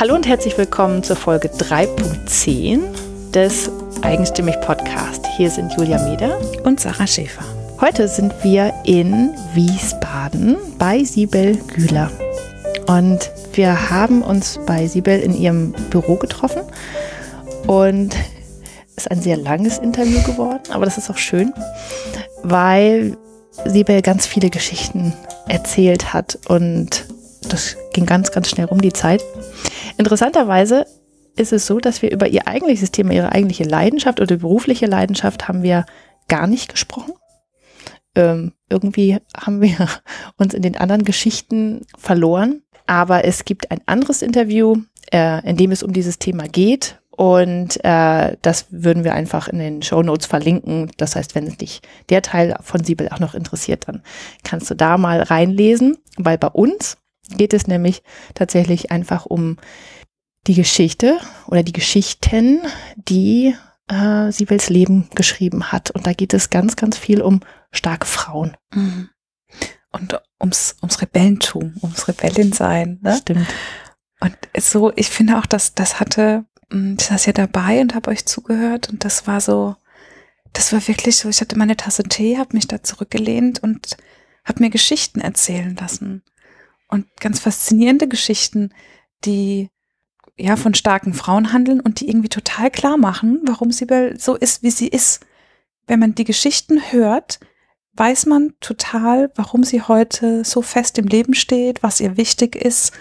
Hallo und herzlich willkommen zur Folge 3.10 des Eigenstimmig Podcast. Hier sind Julia Meder und Sarah Schäfer. Heute sind wir in Wiesbaden bei Sibel Güler. Und wir haben uns bei Sibel in ihrem Büro getroffen und es ist ein sehr langes Interview geworden, aber das ist auch schön, weil Sibel ganz viele Geschichten erzählt hat und das ging ganz, ganz schnell um die Zeit. Interessanterweise ist es so, dass wir über ihr eigentliches Thema, ihre eigentliche Leidenschaft oder berufliche Leidenschaft haben wir gar nicht gesprochen. Ähm, irgendwie haben wir uns in den anderen Geschichten verloren. Aber es gibt ein anderes Interview, äh, in dem es um dieses Thema geht. Und äh, das würden wir einfach in den Show Notes verlinken. Das heißt, wenn dich der Teil von Siebel auch noch interessiert, dann kannst du da mal reinlesen, weil bei uns geht es nämlich tatsächlich einfach um die Geschichte oder die Geschichten, die äh, Siebels Leben geschrieben hat. Und da geht es ganz, ganz viel um starke Frauen. Mhm. Und ums, ums Rebellentum, ums Rebellin-Sein. Ne? Stimmt. Und so, ich finde auch, dass das hatte Mm, ich saß ja dabei und habe euch zugehört und das war so, das war wirklich so, ich hatte meine Tasse Tee, habe mich da zurückgelehnt und habe mir Geschichten erzählen lassen. Und ganz faszinierende Geschichten, die ja von starken Frauen handeln und die irgendwie total klar machen, warum sie so ist, wie sie ist. Wenn man die Geschichten hört, weiß man total, warum sie heute so fest im Leben steht, was ihr wichtig ist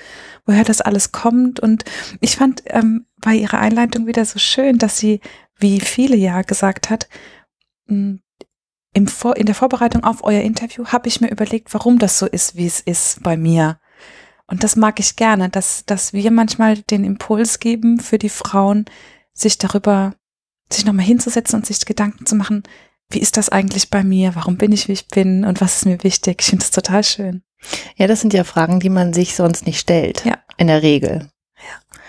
woher das alles kommt. Und ich fand ähm, bei ihrer Einleitung wieder so schön, dass sie, wie viele ja gesagt hat, im Vor in der Vorbereitung auf euer Interview habe ich mir überlegt, warum das so ist, wie es ist bei mir. Und das mag ich gerne, dass, dass wir manchmal den Impuls geben für die Frauen, sich darüber, sich nochmal hinzusetzen und sich Gedanken zu machen, wie ist das eigentlich bei mir? Warum bin ich, wie ich bin? Und was ist mir wichtig? Ich finde das total schön. Ja, das sind ja Fragen, die man sich sonst nicht stellt. Ja. In der Regel. Ja.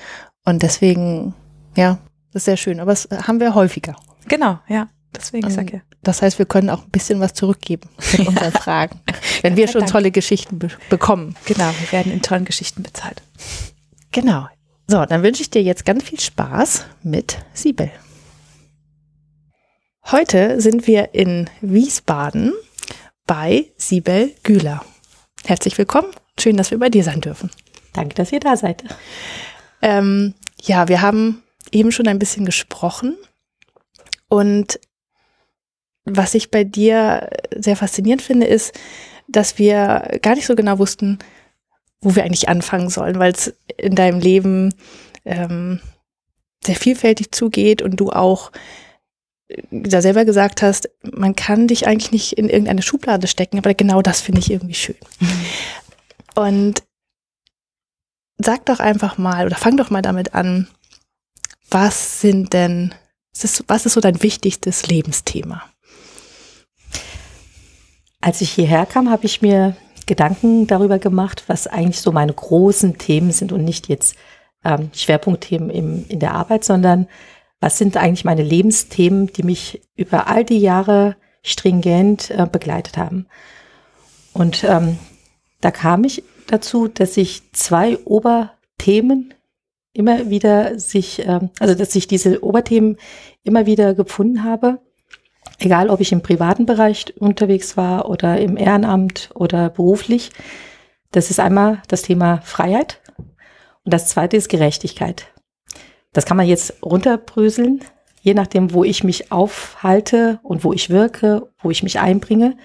Und deswegen, ja, das ist sehr schön. Aber das haben wir häufiger. Genau, ja. Deswegen sage ich. Das heißt, wir können auch ein bisschen was zurückgeben mit ja. unseren Fragen. Wenn wir schon tolle Geschichten be bekommen. Genau, wir werden in tollen Geschichten bezahlt. Genau. So, dann wünsche ich dir jetzt ganz viel Spaß mit Siebel. Heute sind wir in Wiesbaden bei Siebel Güler. Herzlich willkommen. Schön, dass wir bei dir sein dürfen. Danke, dass ihr da seid. Ähm, ja, wir haben eben schon ein bisschen gesprochen und was ich bei dir sehr faszinierend finde, ist, dass wir gar nicht so genau wussten, wo wir eigentlich anfangen sollen, weil es in deinem Leben ähm, sehr vielfältig zugeht und du auch da selber gesagt hast, man kann dich eigentlich nicht in irgendeine Schublade stecken, aber genau das finde ich irgendwie schön. Mhm. Und sag doch einfach mal oder fang doch mal damit an, was sind denn, was ist so dein wichtigstes Lebensthema? Als ich hierher kam, habe ich mir Gedanken darüber gemacht, was eigentlich so meine großen Themen sind und nicht jetzt ähm, Schwerpunktthemen im, in der Arbeit, sondern was sind eigentlich meine Lebensthemen, die mich über all die Jahre stringent äh, begleitet haben. Und ähm, da kam ich dazu, dass sich zwei Oberthemen immer wieder sich, ähm, also dass ich diese Oberthemen immer wieder gefunden habe, egal ob ich im privaten Bereich unterwegs war oder im Ehrenamt oder beruflich. Das ist einmal das Thema Freiheit und das zweite ist Gerechtigkeit. Das kann man jetzt runterbröseln, je nachdem, wo ich mich aufhalte und wo ich wirke, wo ich mich einbringe,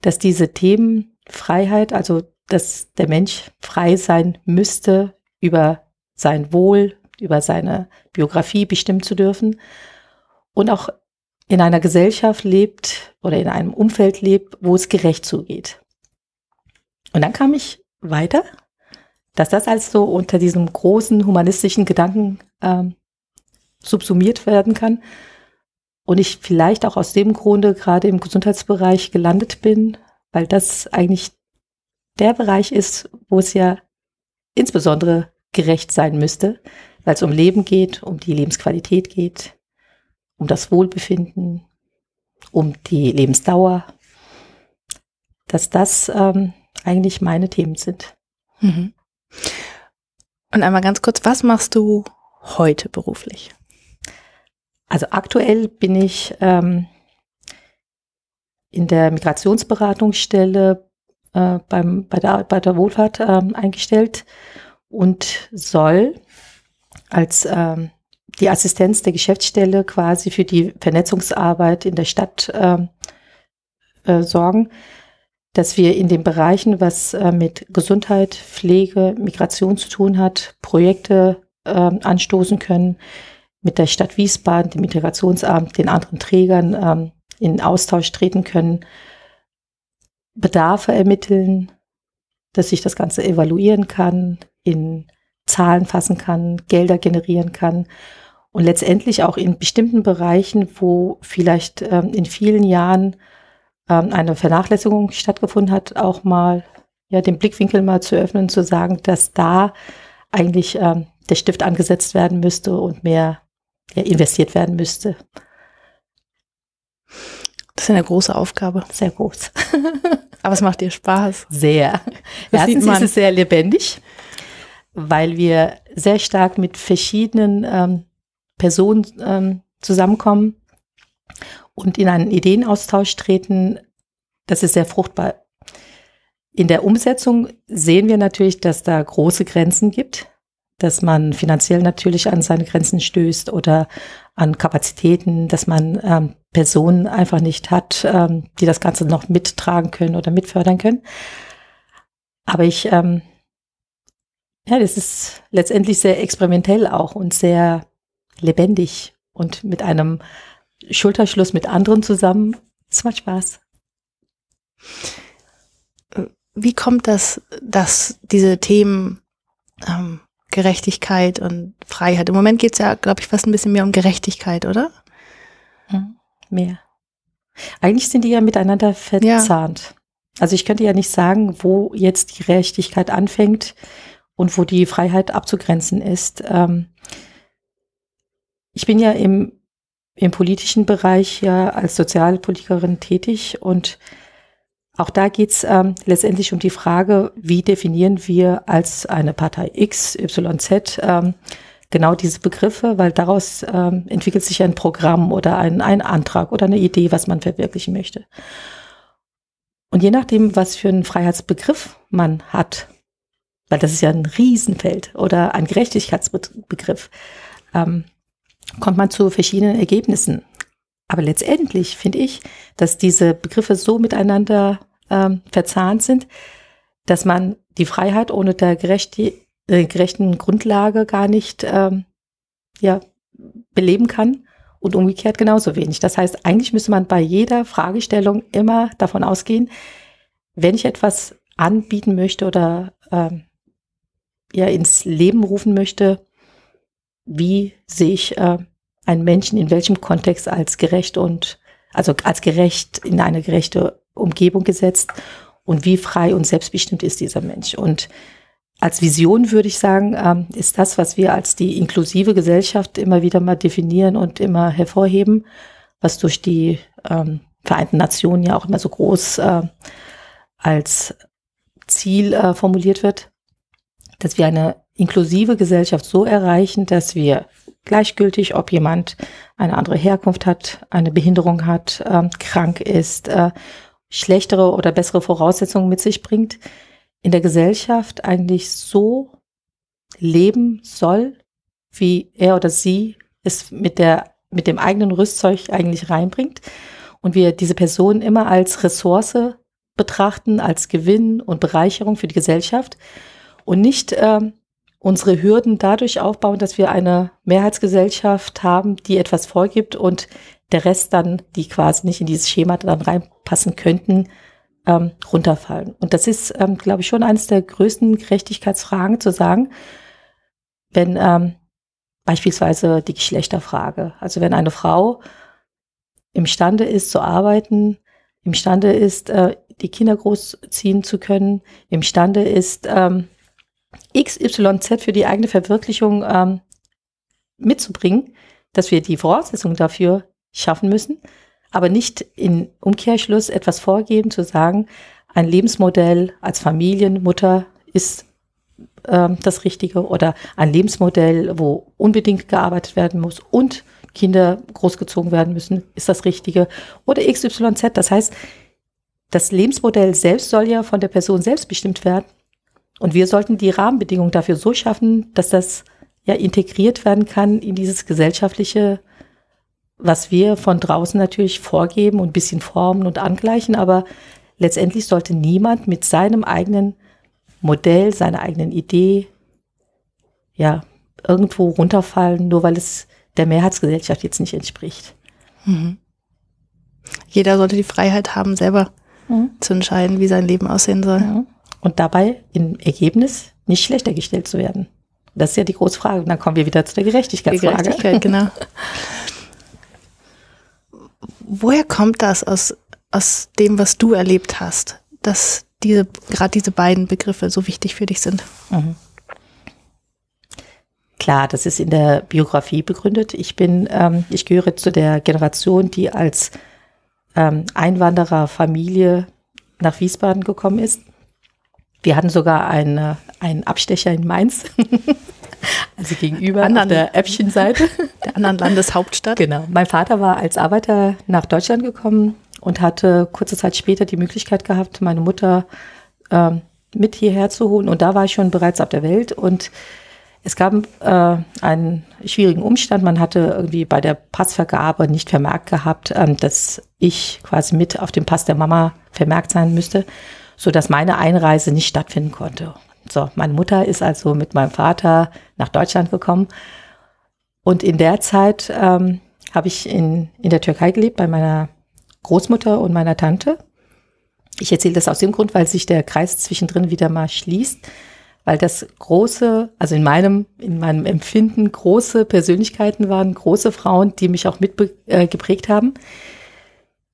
dass diese Themen Freiheit, also dass der Mensch frei sein müsste, über sein Wohl, über seine Biografie bestimmen zu dürfen und auch in einer Gesellschaft lebt oder in einem Umfeld lebt, wo es gerecht zugeht. Und dann kam ich weiter dass das also unter diesem großen humanistischen Gedanken ähm, subsumiert werden kann. Und ich vielleicht auch aus dem Grunde gerade im Gesundheitsbereich gelandet bin, weil das eigentlich der Bereich ist, wo es ja insbesondere gerecht sein müsste, weil es um Leben geht, um die Lebensqualität geht, um das Wohlbefinden, um die Lebensdauer, dass das ähm, eigentlich meine Themen sind. Mhm. Und einmal ganz kurz, was machst du heute beruflich? Also aktuell bin ich ähm, in der Migrationsberatungsstelle äh, beim, bei, der, bei der Wohlfahrt ähm, eingestellt und soll als ähm, die Assistenz der Geschäftsstelle quasi für die Vernetzungsarbeit in der Stadt äh, äh, sorgen, dass wir in den Bereichen, was äh, mit Gesundheit, Pflege, Migration zu tun hat, Projekte äh, anstoßen können, mit der Stadt Wiesbaden, dem Integrationsamt, den anderen Trägern ähm, in Austausch treten können, Bedarfe ermitteln, dass ich das Ganze evaluieren kann, in Zahlen fassen kann, Gelder generieren kann und letztendlich auch in bestimmten Bereichen, wo vielleicht ähm, in vielen Jahren ähm, eine Vernachlässigung stattgefunden hat, auch mal ja den Blickwinkel mal zu öffnen, zu sagen, dass da eigentlich ähm, der Stift angesetzt werden müsste und mehr ja, investiert werden müsste. Das ist eine große Aufgabe. Sehr groß. Aber es macht dir Spaß. Sehr. Das Erstens ist es sehr lebendig, weil wir sehr stark mit verschiedenen ähm, Personen ähm, zusammenkommen und in einen Ideenaustausch treten. Das ist sehr fruchtbar. In der Umsetzung sehen wir natürlich, dass da große Grenzen gibt, dass man finanziell natürlich an seine Grenzen stößt oder an Kapazitäten, dass man ähm, Personen einfach nicht hat, ähm, die das Ganze noch mittragen können oder mitfördern können. Aber ich, ähm, ja, das ist letztendlich sehr experimentell auch und sehr lebendig und mit einem Schulterschluss mit anderen zusammen. Es macht Spaß. Wie kommt das, dass diese Themen ähm, Gerechtigkeit und Freiheit, im Moment geht es ja, glaube ich, fast ein bisschen mehr um Gerechtigkeit, oder? Mhm mehr. Eigentlich sind die ja miteinander verzahnt. Ja. Also ich könnte ja nicht sagen, wo jetzt die Gerechtigkeit anfängt und wo die Freiheit abzugrenzen ist. Ähm, ich bin ja im, im politischen Bereich ja als Sozialpolitikerin tätig und auch da geht's ähm, letztendlich um die Frage, wie definieren wir als eine Partei X, Y, Z ähm, genau diese Begriffe, weil daraus ähm, entwickelt sich ein Programm oder ein, ein Antrag oder eine Idee, was man verwirklichen möchte. Und je nachdem, was für einen Freiheitsbegriff man hat, weil das ist ja ein Riesenfeld oder ein Gerechtigkeitsbegriff, ähm, kommt man zu verschiedenen Ergebnissen. Aber letztendlich finde ich, dass diese Begriffe so miteinander ähm, verzahnt sind, dass man die Freiheit ohne der Gerechtigkeit äh, gerechten Grundlage gar nicht ähm, ja, beleben kann und umgekehrt genauso wenig. Das heißt, eigentlich müsste man bei jeder Fragestellung immer davon ausgehen, wenn ich etwas anbieten möchte oder ähm, ja ins Leben rufen möchte, wie sehe ich äh, einen Menschen in welchem Kontext als gerecht und also als gerecht in eine gerechte Umgebung gesetzt und wie frei und selbstbestimmt ist dieser Mensch. Und als Vision würde ich sagen, ähm, ist das, was wir als die inklusive Gesellschaft immer wieder mal definieren und immer hervorheben, was durch die ähm, Vereinten Nationen ja auch immer so groß äh, als Ziel äh, formuliert wird, dass wir eine inklusive Gesellschaft so erreichen, dass wir gleichgültig, ob jemand eine andere Herkunft hat, eine Behinderung hat, äh, krank ist, äh, schlechtere oder bessere Voraussetzungen mit sich bringt, in der Gesellschaft eigentlich so leben soll, wie er oder sie es mit der, mit dem eigenen Rüstzeug eigentlich reinbringt. Und wir diese Person immer als Ressource betrachten, als Gewinn und Bereicherung für die Gesellschaft und nicht äh, unsere Hürden dadurch aufbauen, dass wir eine Mehrheitsgesellschaft haben, die etwas vorgibt und der Rest dann, die quasi nicht in dieses Schema dann reinpassen könnten, ähm, runterfallen. Und das ist, ähm, glaube ich, schon eines der größten Gerechtigkeitsfragen zu sagen, wenn ähm, beispielsweise die Geschlechterfrage, also wenn eine Frau imstande ist zu arbeiten, imstande ist, äh, die Kinder großziehen zu können, imstande ist, ähm, XYZ für die eigene Verwirklichung ähm, mitzubringen, dass wir die Voraussetzungen dafür schaffen müssen, aber nicht in Umkehrschluss etwas vorgeben, zu sagen, ein Lebensmodell als Familienmutter ist äh, das Richtige oder ein Lebensmodell, wo unbedingt gearbeitet werden muss und Kinder großgezogen werden müssen, ist das Richtige oder XYZ. Das heißt, das Lebensmodell selbst soll ja von der Person selbst bestimmt werden. Und wir sollten die Rahmenbedingungen dafür so schaffen, dass das ja integriert werden kann in dieses gesellschaftliche, was wir von draußen natürlich vorgeben und ein bisschen formen und angleichen. Aber letztendlich sollte niemand mit seinem eigenen Modell, seiner eigenen Idee, ja, irgendwo runterfallen, nur weil es der Mehrheitsgesellschaft jetzt nicht entspricht. Mhm. Jeder sollte die Freiheit haben, selber mhm. zu entscheiden, wie sein Leben aussehen soll. Mhm. Und dabei im Ergebnis nicht schlechter gestellt zu werden. Das ist ja die große Frage. Und dann kommen wir wieder zu der Gerechtigkeitsfrage. Die Gerechtigkeit, genau. Woher kommt das aus, aus dem, was du erlebt hast, dass diese, gerade diese beiden Begriffe so wichtig für dich sind? Mhm. Klar, das ist in der Biografie begründet. Ich bin, ähm, ich gehöre zu der Generation, die als ähm, Einwandererfamilie nach Wiesbaden gekommen ist. Wir hatten sogar eine, einen Abstecher in Mainz. also gegenüber anderen, der Äppchenseite. Der anderen Landeshauptstadt. Genau. Mein Vater war als Arbeiter nach Deutschland gekommen und hatte kurze Zeit später die Möglichkeit gehabt, meine Mutter ähm, mit hierher zu holen. Und da war ich schon bereits auf der Welt und es gab äh, einen schwierigen Umstand. Man hatte irgendwie bei der Passvergabe nicht vermerkt gehabt, ähm, dass ich quasi mit auf dem Pass der Mama vermerkt sein müsste, so dass meine Einreise nicht stattfinden konnte. So, meine Mutter ist also mit meinem Vater nach Deutschland gekommen. Und in der Zeit ähm, habe ich in, in der Türkei gelebt bei meiner Großmutter und meiner Tante. Ich erzähle das aus dem Grund, weil sich der Kreis zwischendrin wieder mal schließt weil das große, also in meinem, in meinem Empfinden große Persönlichkeiten waren, große Frauen, die mich auch mitgeprägt äh, haben,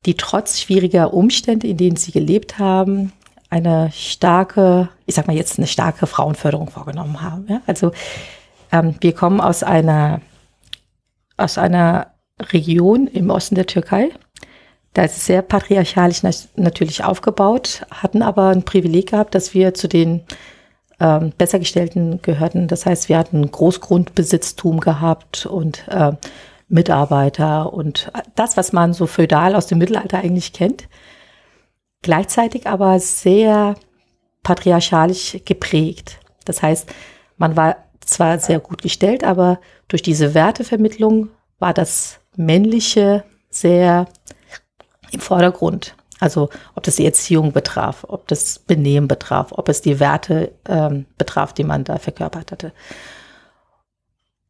die trotz schwieriger Umstände, in denen sie gelebt haben, eine starke, ich sag mal jetzt eine starke Frauenförderung vorgenommen haben. Ja? Also ähm, wir kommen aus einer, aus einer Region im Osten der Türkei. Da ist es sehr patriarchalisch natürlich aufgebaut, hatten aber ein Privileg gehabt, dass wir zu den ähm, Bessergestellten gehörten. Das heißt, wir hatten Großgrundbesitztum gehabt und äh, Mitarbeiter und das, was man so feudal aus dem Mittelalter eigentlich kennt. Gleichzeitig aber sehr patriarchalisch geprägt. Das heißt, man war zwar sehr gut gestellt, aber durch diese Wertevermittlung war das Männliche sehr im Vordergrund. Also ob das die Erziehung betraf, ob das Benehmen betraf, ob es die Werte ähm, betraf, die man da verkörpert hatte.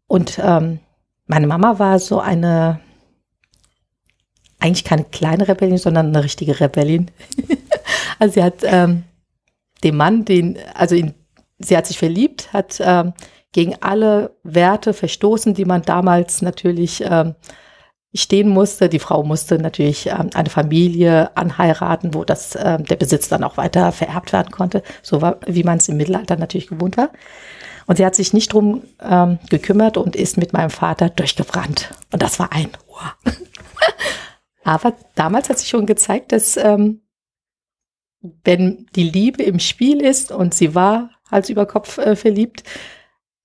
Und ähm, meine Mama war so eine, eigentlich keine kleine Rebellin, sondern eine richtige Rebellin. also sie hat ähm, den Mann, den, also in, sie hat sich verliebt, hat ähm, gegen alle Werte verstoßen, die man damals natürlich ähm, stehen musste. Die Frau musste natürlich ähm, eine Familie anheiraten, wo das, ähm, der Besitz dann auch weiter vererbt werden konnte, so war, wie man es im Mittelalter natürlich gewohnt war. Und sie hat sich nicht drum ähm, gekümmert und ist mit meinem Vater durchgebrannt. Und das war ein wow. Aber damals hat sich schon gezeigt, dass ähm, wenn die Liebe im Spiel ist und sie war Hals über Kopf äh, verliebt,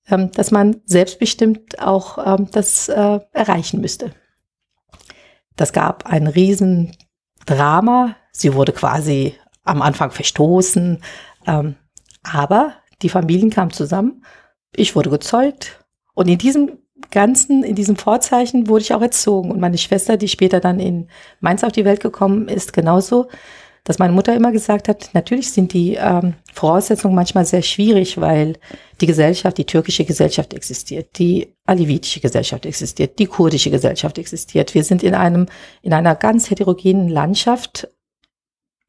ähm, dass man selbstbestimmt auch ähm, das äh, erreichen müsste. Das gab ein Riesendrama. Sie wurde quasi am Anfang verstoßen. Ähm, aber die Familien kamen zusammen. Ich wurde gezeugt. Und in diesem Ganzen, in diesem Vorzeichen wurde ich auch erzogen. Und meine Schwester, die später dann in Mainz auf die Welt gekommen ist, genauso dass meine Mutter immer gesagt hat, natürlich sind die ähm, Voraussetzungen manchmal sehr schwierig, weil die Gesellschaft, die türkische Gesellschaft existiert, die alivitische Gesellschaft existiert, die kurdische Gesellschaft existiert. Wir sind in einem, in einer ganz heterogenen Landschaft,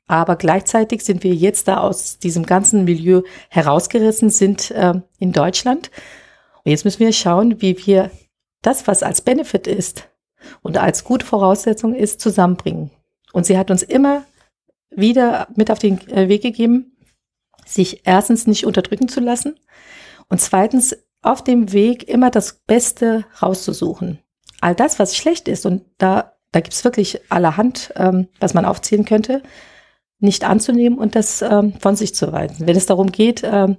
aber gleichzeitig sind wir jetzt da aus diesem ganzen Milieu herausgerissen, sind äh, in Deutschland. Und jetzt müssen wir schauen, wie wir das, was als Benefit ist und als gute Voraussetzung ist, zusammenbringen. Und sie hat uns immer wieder mit auf den äh, Weg gegeben, sich erstens nicht unterdrücken zu lassen und zweitens auf dem Weg immer das Beste rauszusuchen. All das, was schlecht ist, und da, da gibt es wirklich allerhand, ähm, was man aufzählen könnte, nicht anzunehmen und das ähm, von sich zu weisen. Wenn es darum geht, ähm,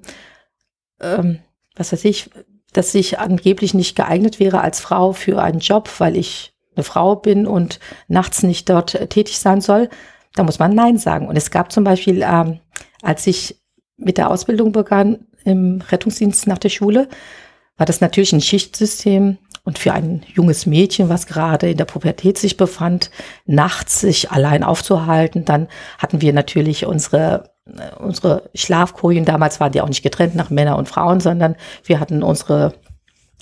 ähm, was weiß ich, dass ich angeblich nicht geeignet wäre als Frau für einen Job, weil ich eine Frau bin und nachts nicht dort äh, tätig sein soll, da muss man Nein sagen. Und es gab zum Beispiel, ähm, als ich mit der Ausbildung begann im Rettungsdienst nach der Schule, war das natürlich ein Schichtsystem. Und für ein junges Mädchen, was gerade in der Pubertät sich befand, nachts sich allein aufzuhalten, dann hatten wir natürlich unsere äh, unsere Schlafkojen, damals waren die auch nicht getrennt nach Männer und Frauen, sondern wir hatten unsere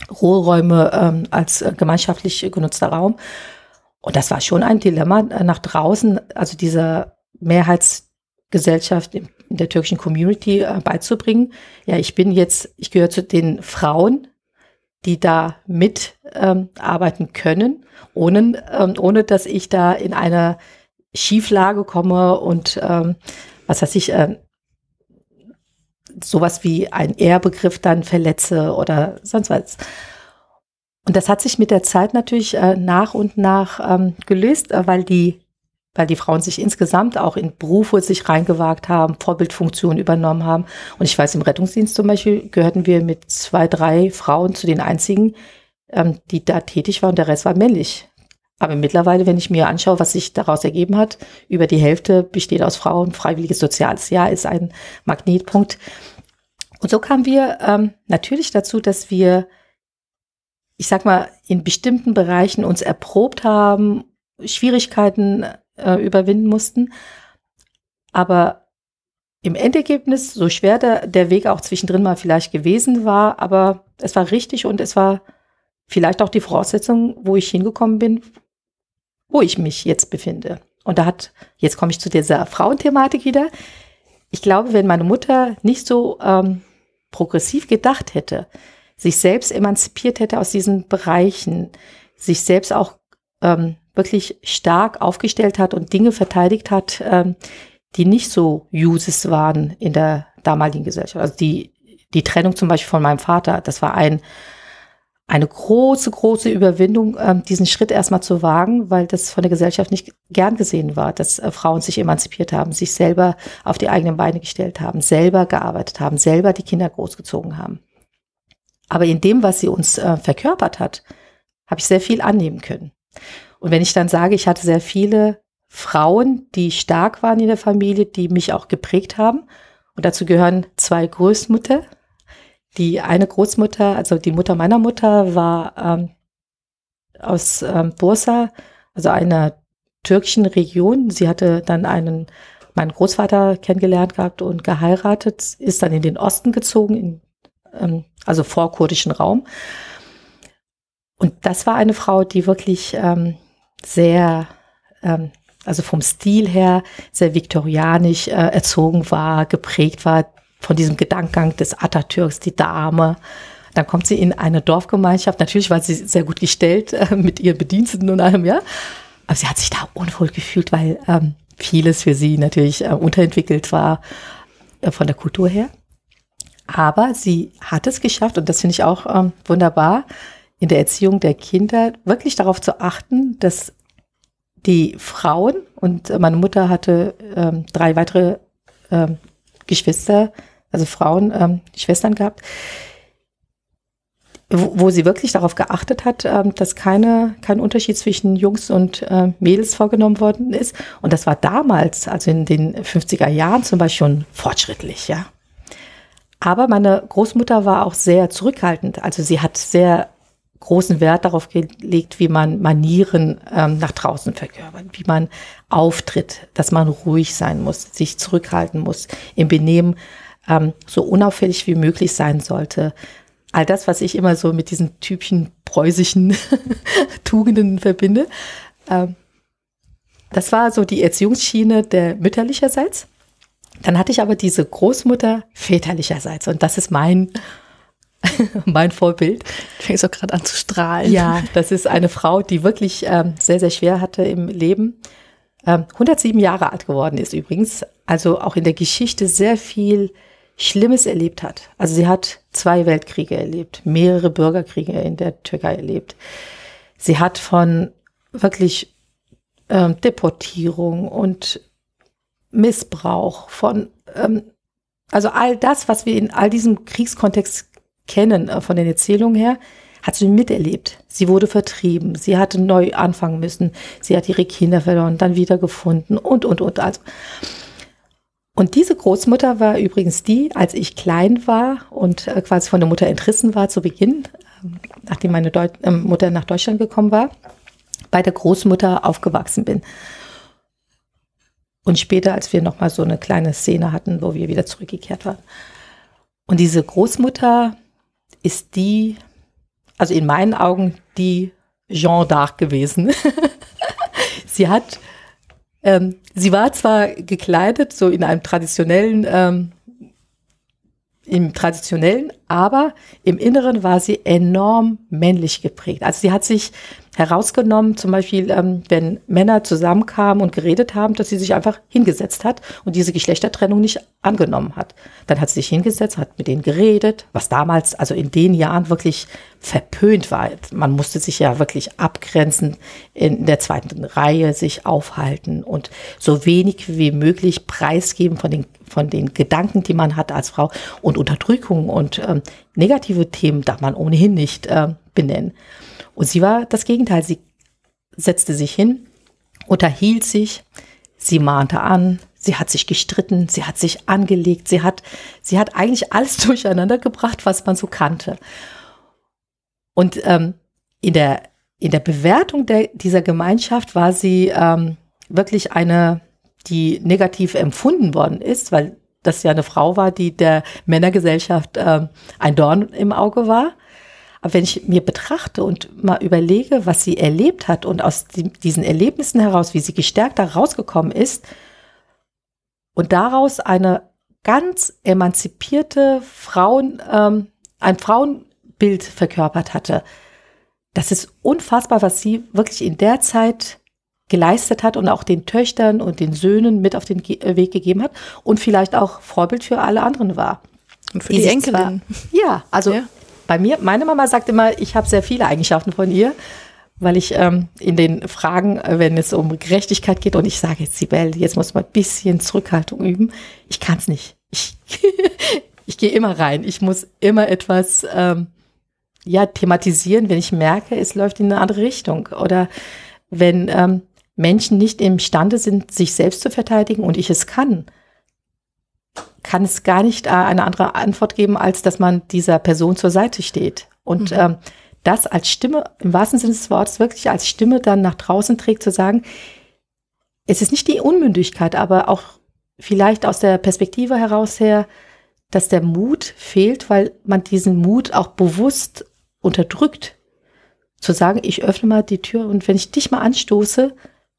Ruheräume ähm, als äh, gemeinschaftlich genutzter Raum. Und das war schon ein Dilemma äh, nach draußen, also dieser Mehrheitsgesellschaft in, der türkischen Community äh, beizubringen. Ja, ich bin jetzt, ich gehöre zu den Frauen, die da mit ähm, können, ohne, ähm, ohne dass ich da in eine Schieflage komme und ähm, was weiß ich, äh, sowas wie ein Ehrbegriff dann verletze oder sonst was. Und das hat sich mit der Zeit natürlich äh, nach und nach ähm, gelöst, äh, weil die weil die Frauen sich insgesamt auch in Berufe sich reingewagt haben, Vorbildfunktionen übernommen haben. Und ich weiß, im Rettungsdienst zum Beispiel gehörten wir mit zwei, drei Frauen zu den einzigen, ähm, die da tätig waren und der Rest war männlich. Aber mittlerweile, wenn ich mir anschaue, was sich daraus ergeben hat, über die Hälfte besteht aus Frauen. Freiwilliges Soziales Jahr ist ein Magnetpunkt. Und so kamen wir ähm, natürlich dazu, dass wir, ich sag mal, in bestimmten Bereichen uns erprobt haben, Schwierigkeiten äh, überwinden mussten. Aber im Endergebnis, so schwer der, der Weg auch zwischendrin mal vielleicht gewesen war, aber es war richtig und es war vielleicht auch die Voraussetzung, wo ich hingekommen bin, wo ich mich jetzt befinde. Und da hat, jetzt komme ich zu dieser Frauenthematik wieder. Ich glaube, wenn meine Mutter nicht so ähm, progressiv gedacht hätte, sich selbst emanzipiert hätte aus diesen Bereichen, sich selbst auch ähm, wirklich stark aufgestellt hat und Dinge verteidigt hat, ähm, die nicht so Uses waren in der damaligen Gesellschaft. Also die, die Trennung zum Beispiel von meinem Vater, das war ein eine große, große Überwindung, ähm, diesen Schritt erstmal zu wagen, weil das von der Gesellschaft nicht gern gesehen war, dass äh, Frauen sich emanzipiert haben, sich selber auf die eigenen Beine gestellt haben, selber gearbeitet haben, selber die Kinder großgezogen haben. Aber in dem, was sie uns äh, verkörpert hat, habe ich sehr viel annehmen können. Und wenn ich dann sage, ich hatte sehr viele Frauen, die stark waren in der Familie, die mich auch geprägt haben, und dazu gehören zwei Großmutter, die eine Großmutter, also die Mutter meiner Mutter, war ähm, aus ähm, Bursa, also einer türkischen Region. Sie hatte dann einen, meinen Großvater kennengelernt gehabt und geheiratet, ist dann in den Osten gezogen, in, ähm, also vorkurdischen Raum. Und das war eine Frau, die wirklich ähm, sehr, ähm, also vom Stil her sehr viktorianisch äh, erzogen war, geprägt war, von diesem Gedankengang des Atatürks, die Dame. Dann kommt sie in eine Dorfgemeinschaft. Natürlich war sie sehr gut gestellt äh, mit ihren Bediensteten und allem, ja. Aber sie hat sich da unwohl gefühlt, weil ähm, vieles für sie natürlich äh, unterentwickelt war äh, von der Kultur her. Aber sie hat es geschafft, und das finde ich auch ähm, wunderbar, in der Erziehung der Kinder wirklich darauf zu achten, dass die Frauen, und meine Mutter hatte ähm, drei weitere ähm, Geschwister, also Frauen, ähm, Schwestern gehabt, wo, wo, sie wirklich darauf geachtet hat, ähm, dass keine, kein Unterschied zwischen Jungs und äh, Mädels vorgenommen worden ist. Und das war damals, also in den 50er Jahren zum Beispiel schon fortschrittlich, ja. Aber meine Großmutter war auch sehr zurückhaltend. Also sie hat sehr großen Wert darauf gelegt, wie man Manieren ähm, nach draußen verkörpert, wie man auftritt, dass man ruhig sein muss, sich zurückhalten muss, im Benehmen ähm, so unauffällig wie möglich sein sollte. All das, was ich immer so mit diesen typischen preußischen Tugenden verbinde. Ähm, das war so die Erziehungsschiene der mütterlicherseits. Dann hatte ich aber diese Großmutter väterlicherseits und das ist mein mein Vorbild. Ich fängt so gerade an zu strahlen. Ja, das ist eine Frau, die wirklich ähm, sehr, sehr schwer hatte im Leben. Ähm, 107 Jahre alt geworden ist übrigens. Also auch in der Geschichte sehr viel Schlimmes erlebt hat. Also sie hat zwei Weltkriege erlebt, mehrere Bürgerkriege in der Türkei erlebt. Sie hat von wirklich ähm, Deportierung und Missbrauch, von ähm, Also all das, was wir in all diesem Kriegskontext kennen, äh, von den Erzählungen her, hat sie miterlebt. Sie wurde vertrieben, sie hatte neu anfangen müssen, sie hat ihre Kinder verloren, dann wiedergefunden und, und, und. Also. Und diese Großmutter war übrigens die, als ich klein war und äh, quasi von der Mutter entrissen war zu Beginn, ähm, nachdem meine Deut äh, Mutter nach Deutschland gekommen war, bei der Großmutter aufgewachsen bin. Und später, als wir nochmal so eine kleine Szene hatten, wo wir wieder zurückgekehrt waren. Und diese Großmutter ist die, also in meinen Augen, die Jean d'Arc gewesen. sie hat, ähm, sie war zwar gekleidet, so in einem traditionellen, ähm, im traditionellen, aber im Inneren war sie enorm männlich geprägt. Also sie hat sich herausgenommen, zum Beispiel, ähm, wenn Männer zusammenkamen und geredet haben, dass sie sich einfach hingesetzt hat und diese Geschlechtertrennung nicht angenommen hat. Dann hat sie sich hingesetzt, hat mit denen geredet, was damals, also in den Jahren wirklich verpönt war. Man musste sich ja wirklich abgrenzen, in der zweiten Reihe sich aufhalten und so wenig wie möglich preisgeben von den, von den Gedanken, die man hat als Frau und Unterdrückung und ähm, negative Themen darf man ohnehin nicht äh, benennen. Und sie war das Gegenteil. Sie setzte sich hin, unterhielt sich, sie mahnte an, sie hat sich gestritten, sie hat sich angelegt, sie hat, sie hat eigentlich alles durcheinander gebracht, was man so kannte. Und ähm, in, der, in der Bewertung der, dieser Gemeinschaft war sie ähm, wirklich eine, die negativ empfunden worden ist, weil das ja eine Frau war, die der Männergesellschaft ähm, ein Dorn im Auge war. Aber wenn ich mir betrachte und mal überlege, was sie erlebt hat und aus die, diesen Erlebnissen heraus, wie sie gestärkt da rausgekommen ist und daraus eine ganz emanzipierte Frauen, ähm, ein Frauenbild verkörpert hatte, das ist unfassbar, was sie wirklich in der Zeit geleistet hat und auch den Töchtern und den Söhnen mit auf den äh, Weg gegeben hat und vielleicht auch Vorbild für alle anderen war. Und für die, die Enkelin. ja, also ja bei mir, meine Mama sagt immer, ich habe sehr viele Eigenschaften von ihr, weil ich ähm, in den Fragen, äh, wenn es um Gerechtigkeit geht, und ich sage jetzt, Sibel, jetzt muss man ein bisschen Zurückhaltung üben. Ich kann es nicht. Ich, ich gehe immer rein. Ich muss immer etwas ähm, ja, thematisieren, wenn ich merke, es läuft in eine andere Richtung. Oder wenn ähm, Menschen nicht imstande sind, sich selbst zu verteidigen und ich es kann, kann es gar nicht äh, eine andere Antwort geben, als dass man dieser Person zur Seite steht. Und mhm. ähm, das als Stimme, im wahrsten Sinne des Wortes, wirklich als Stimme dann nach draußen trägt, zu sagen, es ist nicht die Unmündigkeit, aber auch vielleicht aus der Perspektive heraus her, dass der Mut fehlt, weil man diesen Mut auch bewusst unterdrückt. Zu sagen, ich öffne mal die Tür und wenn ich dich mal anstoße,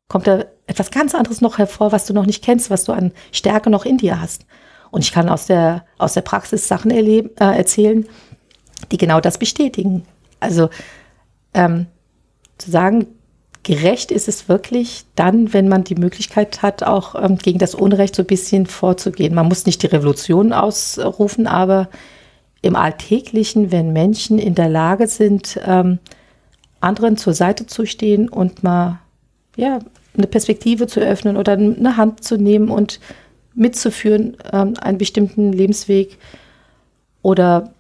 kommt da etwas ganz anderes noch hervor, was du noch nicht kennst, was du an Stärke noch in dir hast. Und ich kann aus der, aus der Praxis Sachen erleben, äh, erzählen, die genau das bestätigen. Also ähm, zu sagen, gerecht ist es wirklich dann, wenn man die Möglichkeit hat, auch ähm, gegen das Unrecht so ein bisschen vorzugehen. Man muss nicht die Revolution ausrufen, aber im Alltäglichen, wenn Menschen in der Lage sind, ähm, anderen zur Seite zu stehen und mal ja, eine Perspektive zu öffnen oder eine Hand zu nehmen und mitzuführen, ähm, einen bestimmten Lebensweg oder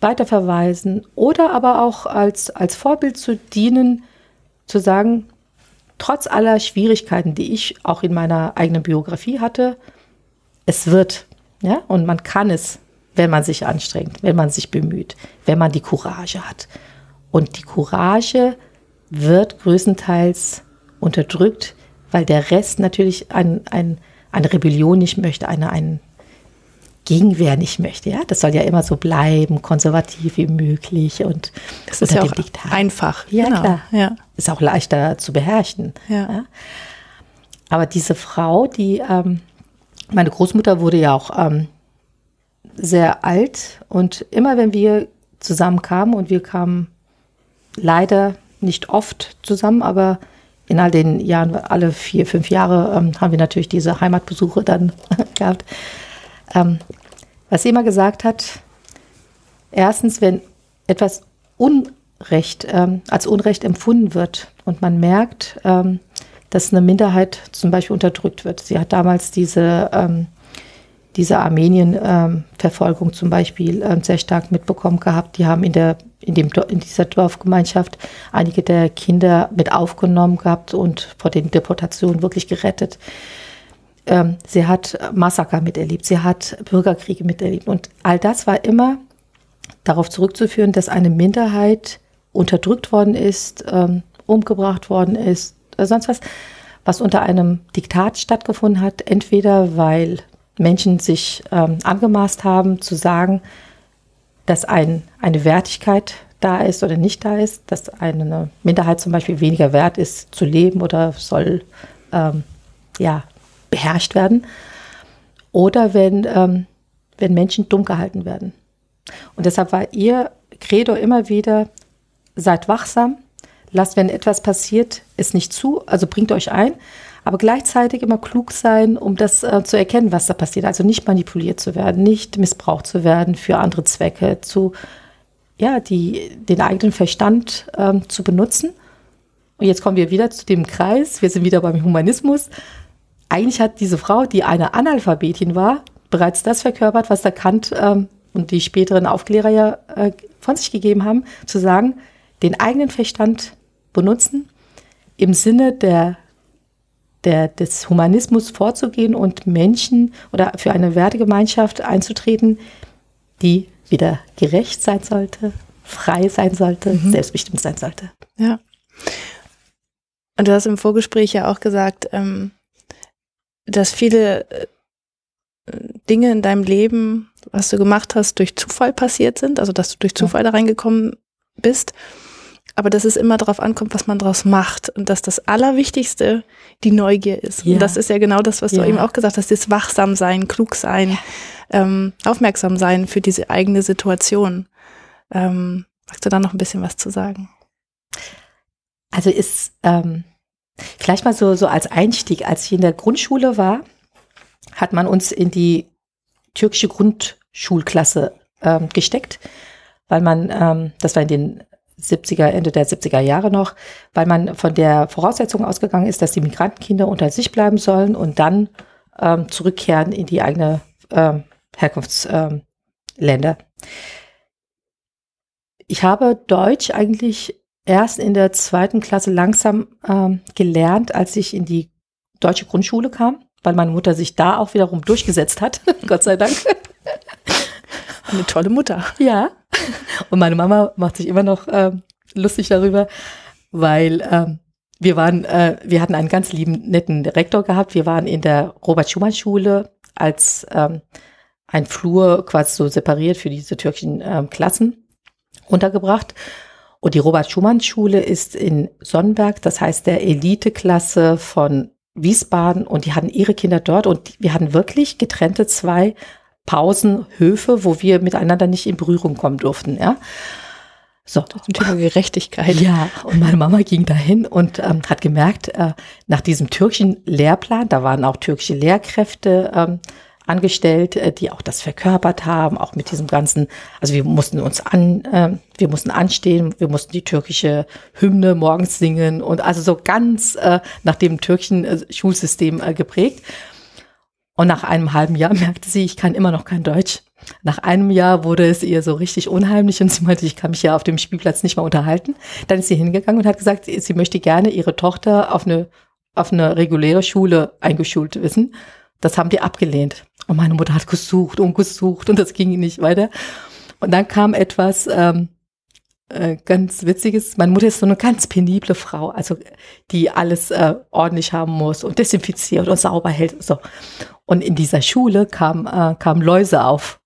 weiterverweisen oder aber auch als, als Vorbild zu dienen, zu sagen, trotz aller Schwierigkeiten, die ich auch in meiner eigenen Biografie hatte, es wird, ja, und man kann es, wenn man sich anstrengt, wenn man sich bemüht, wenn man die Courage hat. Und die Courage wird größtenteils unterdrückt, weil der Rest natürlich ein, ein eine Rebellion nicht möchte, eine, ein Gegenwehr nicht möchte. Ja, das soll ja immer so bleiben, konservativ wie möglich und das ist ja auch Diktat. einfach. Ja, genau. klar. Ja. Ist auch leichter zu beherrschen. Ja. ja. Aber diese Frau, die, ähm, meine Großmutter wurde ja auch ähm, sehr alt und immer wenn wir zusammenkamen und wir kamen leider nicht oft zusammen, aber in all den Jahren, alle vier, fünf Jahre, ähm, haben wir natürlich diese Heimatbesuche dann gehabt. Ähm, was sie immer gesagt hat, erstens, wenn etwas Unrecht ähm, als Unrecht empfunden wird und man merkt, ähm, dass eine Minderheit zum Beispiel unterdrückt wird. Sie hat damals diese, ähm, diese Armenien-Verfolgung zum Beispiel äh, sehr stark mitbekommen gehabt. Die haben in, der, in, dem, in dieser Dorfgemeinschaft einige der Kinder mit aufgenommen gehabt und vor den Deportationen wirklich gerettet. Ähm, sie hat Massaker miterlebt, sie hat Bürgerkriege miterlebt. Und all das war immer darauf zurückzuführen, dass eine Minderheit unterdrückt worden ist, ähm, umgebracht worden ist, äh, sonst was, was unter einem Diktat stattgefunden hat, entweder weil Menschen sich ähm, angemaßt haben zu sagen, dass ein, eine Wertigkeit da ist oder nicht da ist, dass eine Minderheit zum Beispiel weniger wert ist zu leben oder soll ähm, ja, beherrscht werden. Oder wenn, ähm, wenn Menschen dumm gehalten werden. Und deshalb war ihr Credo immer wieder, seid wachsam, lasst, wenn etwas passiert, es nicht zu, also bringt euch ein, aber gleichzeitig immer klug sein, um das äh, zu erkennen, was da passiert. Also nicht manipuliert zu werden, nicht missbraucht zu werden für andere Zwecke, zu, ja, die, den eigenen Verstand ähm, zu benutzen. Und jetzt kommen wir wieder zu dem Kreis. Wir sind wieder beim Humanismus. Eigentlich hat diese Frau, die eine Analphabetin war, bereits das verkörpert, was der Kant ähm, und die späteren Aufklärer ja äh, von sich gegeben haben, zu sagen, den eigenen Verstand benutzen im Sinne der, der, des Humanismus vorzugehen und Menschen oder für eine Wertegemeinschaft einzutreten, die wieder gerecht sein sollte, frei sein sollte, mhm. selbstbestimmt sein sollte. Ja. Und du hast im Vorgespräch ja auch gesagt, ähm, dass viele äh, Dinge in deinem Leben, was du gemacht hast, durch Zufall passiert sind, also dass du durch Zufall ja. da reingekommen bist aber dass es immer darauf ankommt, was man daraus macht und dass das Allerwichtigste die Neugier ist. Ja. Und das ist ja genau das, was ja. du eben auch gesagt hast, das wachsam sein, klug sein, ja. ähm, aufmerksam sein für diese eigene Situation. Ähm, magst du da noch ein bisschen was zu sagen? Also ist ähm, vielleicht mal so, so als Einstieg, als ich in der Grundschule war, hat man uns in die türkische Grundschulklasse ähm, gesteckt, weil man, ähm, das war in den 70er, Ende der 70er Jahre noch, weil man von der Voraussetzung ausgegangen ist, dass die Migrantenkinder unter sich bleiben sollen und dann ähm, zurückkehren in die eigene ähm, Herkunftsländer. Ähm, ich habe Deutsch eigentlich erst in der zweiten Klasse langsam ähm, gelernt, als ich in die deutsche Grundschule kam, weil meine Mutter sich da auch wiederum durchgesetzt hat, Gott sei Dank. Eine tolle Mutter. Ja. Und meine Mama macht sich immer noch äh, lustig darüber, weil ähm, wir waren, äh, wir hatten einen ganz lieben, netten Rektor gehabt. Wir waren in der Robert-Schumann-Schule als ähm, ein Flur quasi so separiert für diese türkischen ähm, Klassen untergebracht. Und die Robert-Schumann-Schule ist in Sonnenberg, das heißt der Elite-Klasse von Wiesbaden und die hatten ihre Kinder dort und wir hatten wirklich getrennte zwei Pausenhöfe, wo wir miteinander nicht in Berührung kommen durften, ja. So. Das ist ein Thema Gerechtigkeit. Ja, und meine Mama ging dahin und ähm, hat gemerkt, äh, nach diesem türkischen Lehrplan, da waren auch türkische Lehrkräfte ähm, angestellt, äh, die auch das verkörpert haben, auch mit diesem ganzen, also wir mussten uns an, äh, wir mussten anstehen, wir mussten die türkische Hymne morgens singen und also so ganz äh, nach dem türkischen äh, Schulsystem äh, geprägt. Und nach einem halben Jahr merkte sie, ich kann immer noch kein Deutsch. Nach einem Jahr wurde es ihr so richtig unheimlich und sie meinte, ich kann mich ja auf dem Spielplatz nicht mehr unterhalten. Dann ist sie hingegangen und hat gesagt, sie möchte gerne ihre Tochter auf eine, auf eine reguläre Schule eingeschult wissen. Das haben die abgelehnt. Und meine Mutter hat gesucht und gesucht und das ging nicht weiter. Und dann kam etwas, ähm, äh, ganz witziges. Meine Mutter ist so eine ganz penible Frau, also die alles äh, ordentlich haben muss und desinfiziert und sauber hält. So. Und in dieser Schule kam, äh, kamen Läuse auf.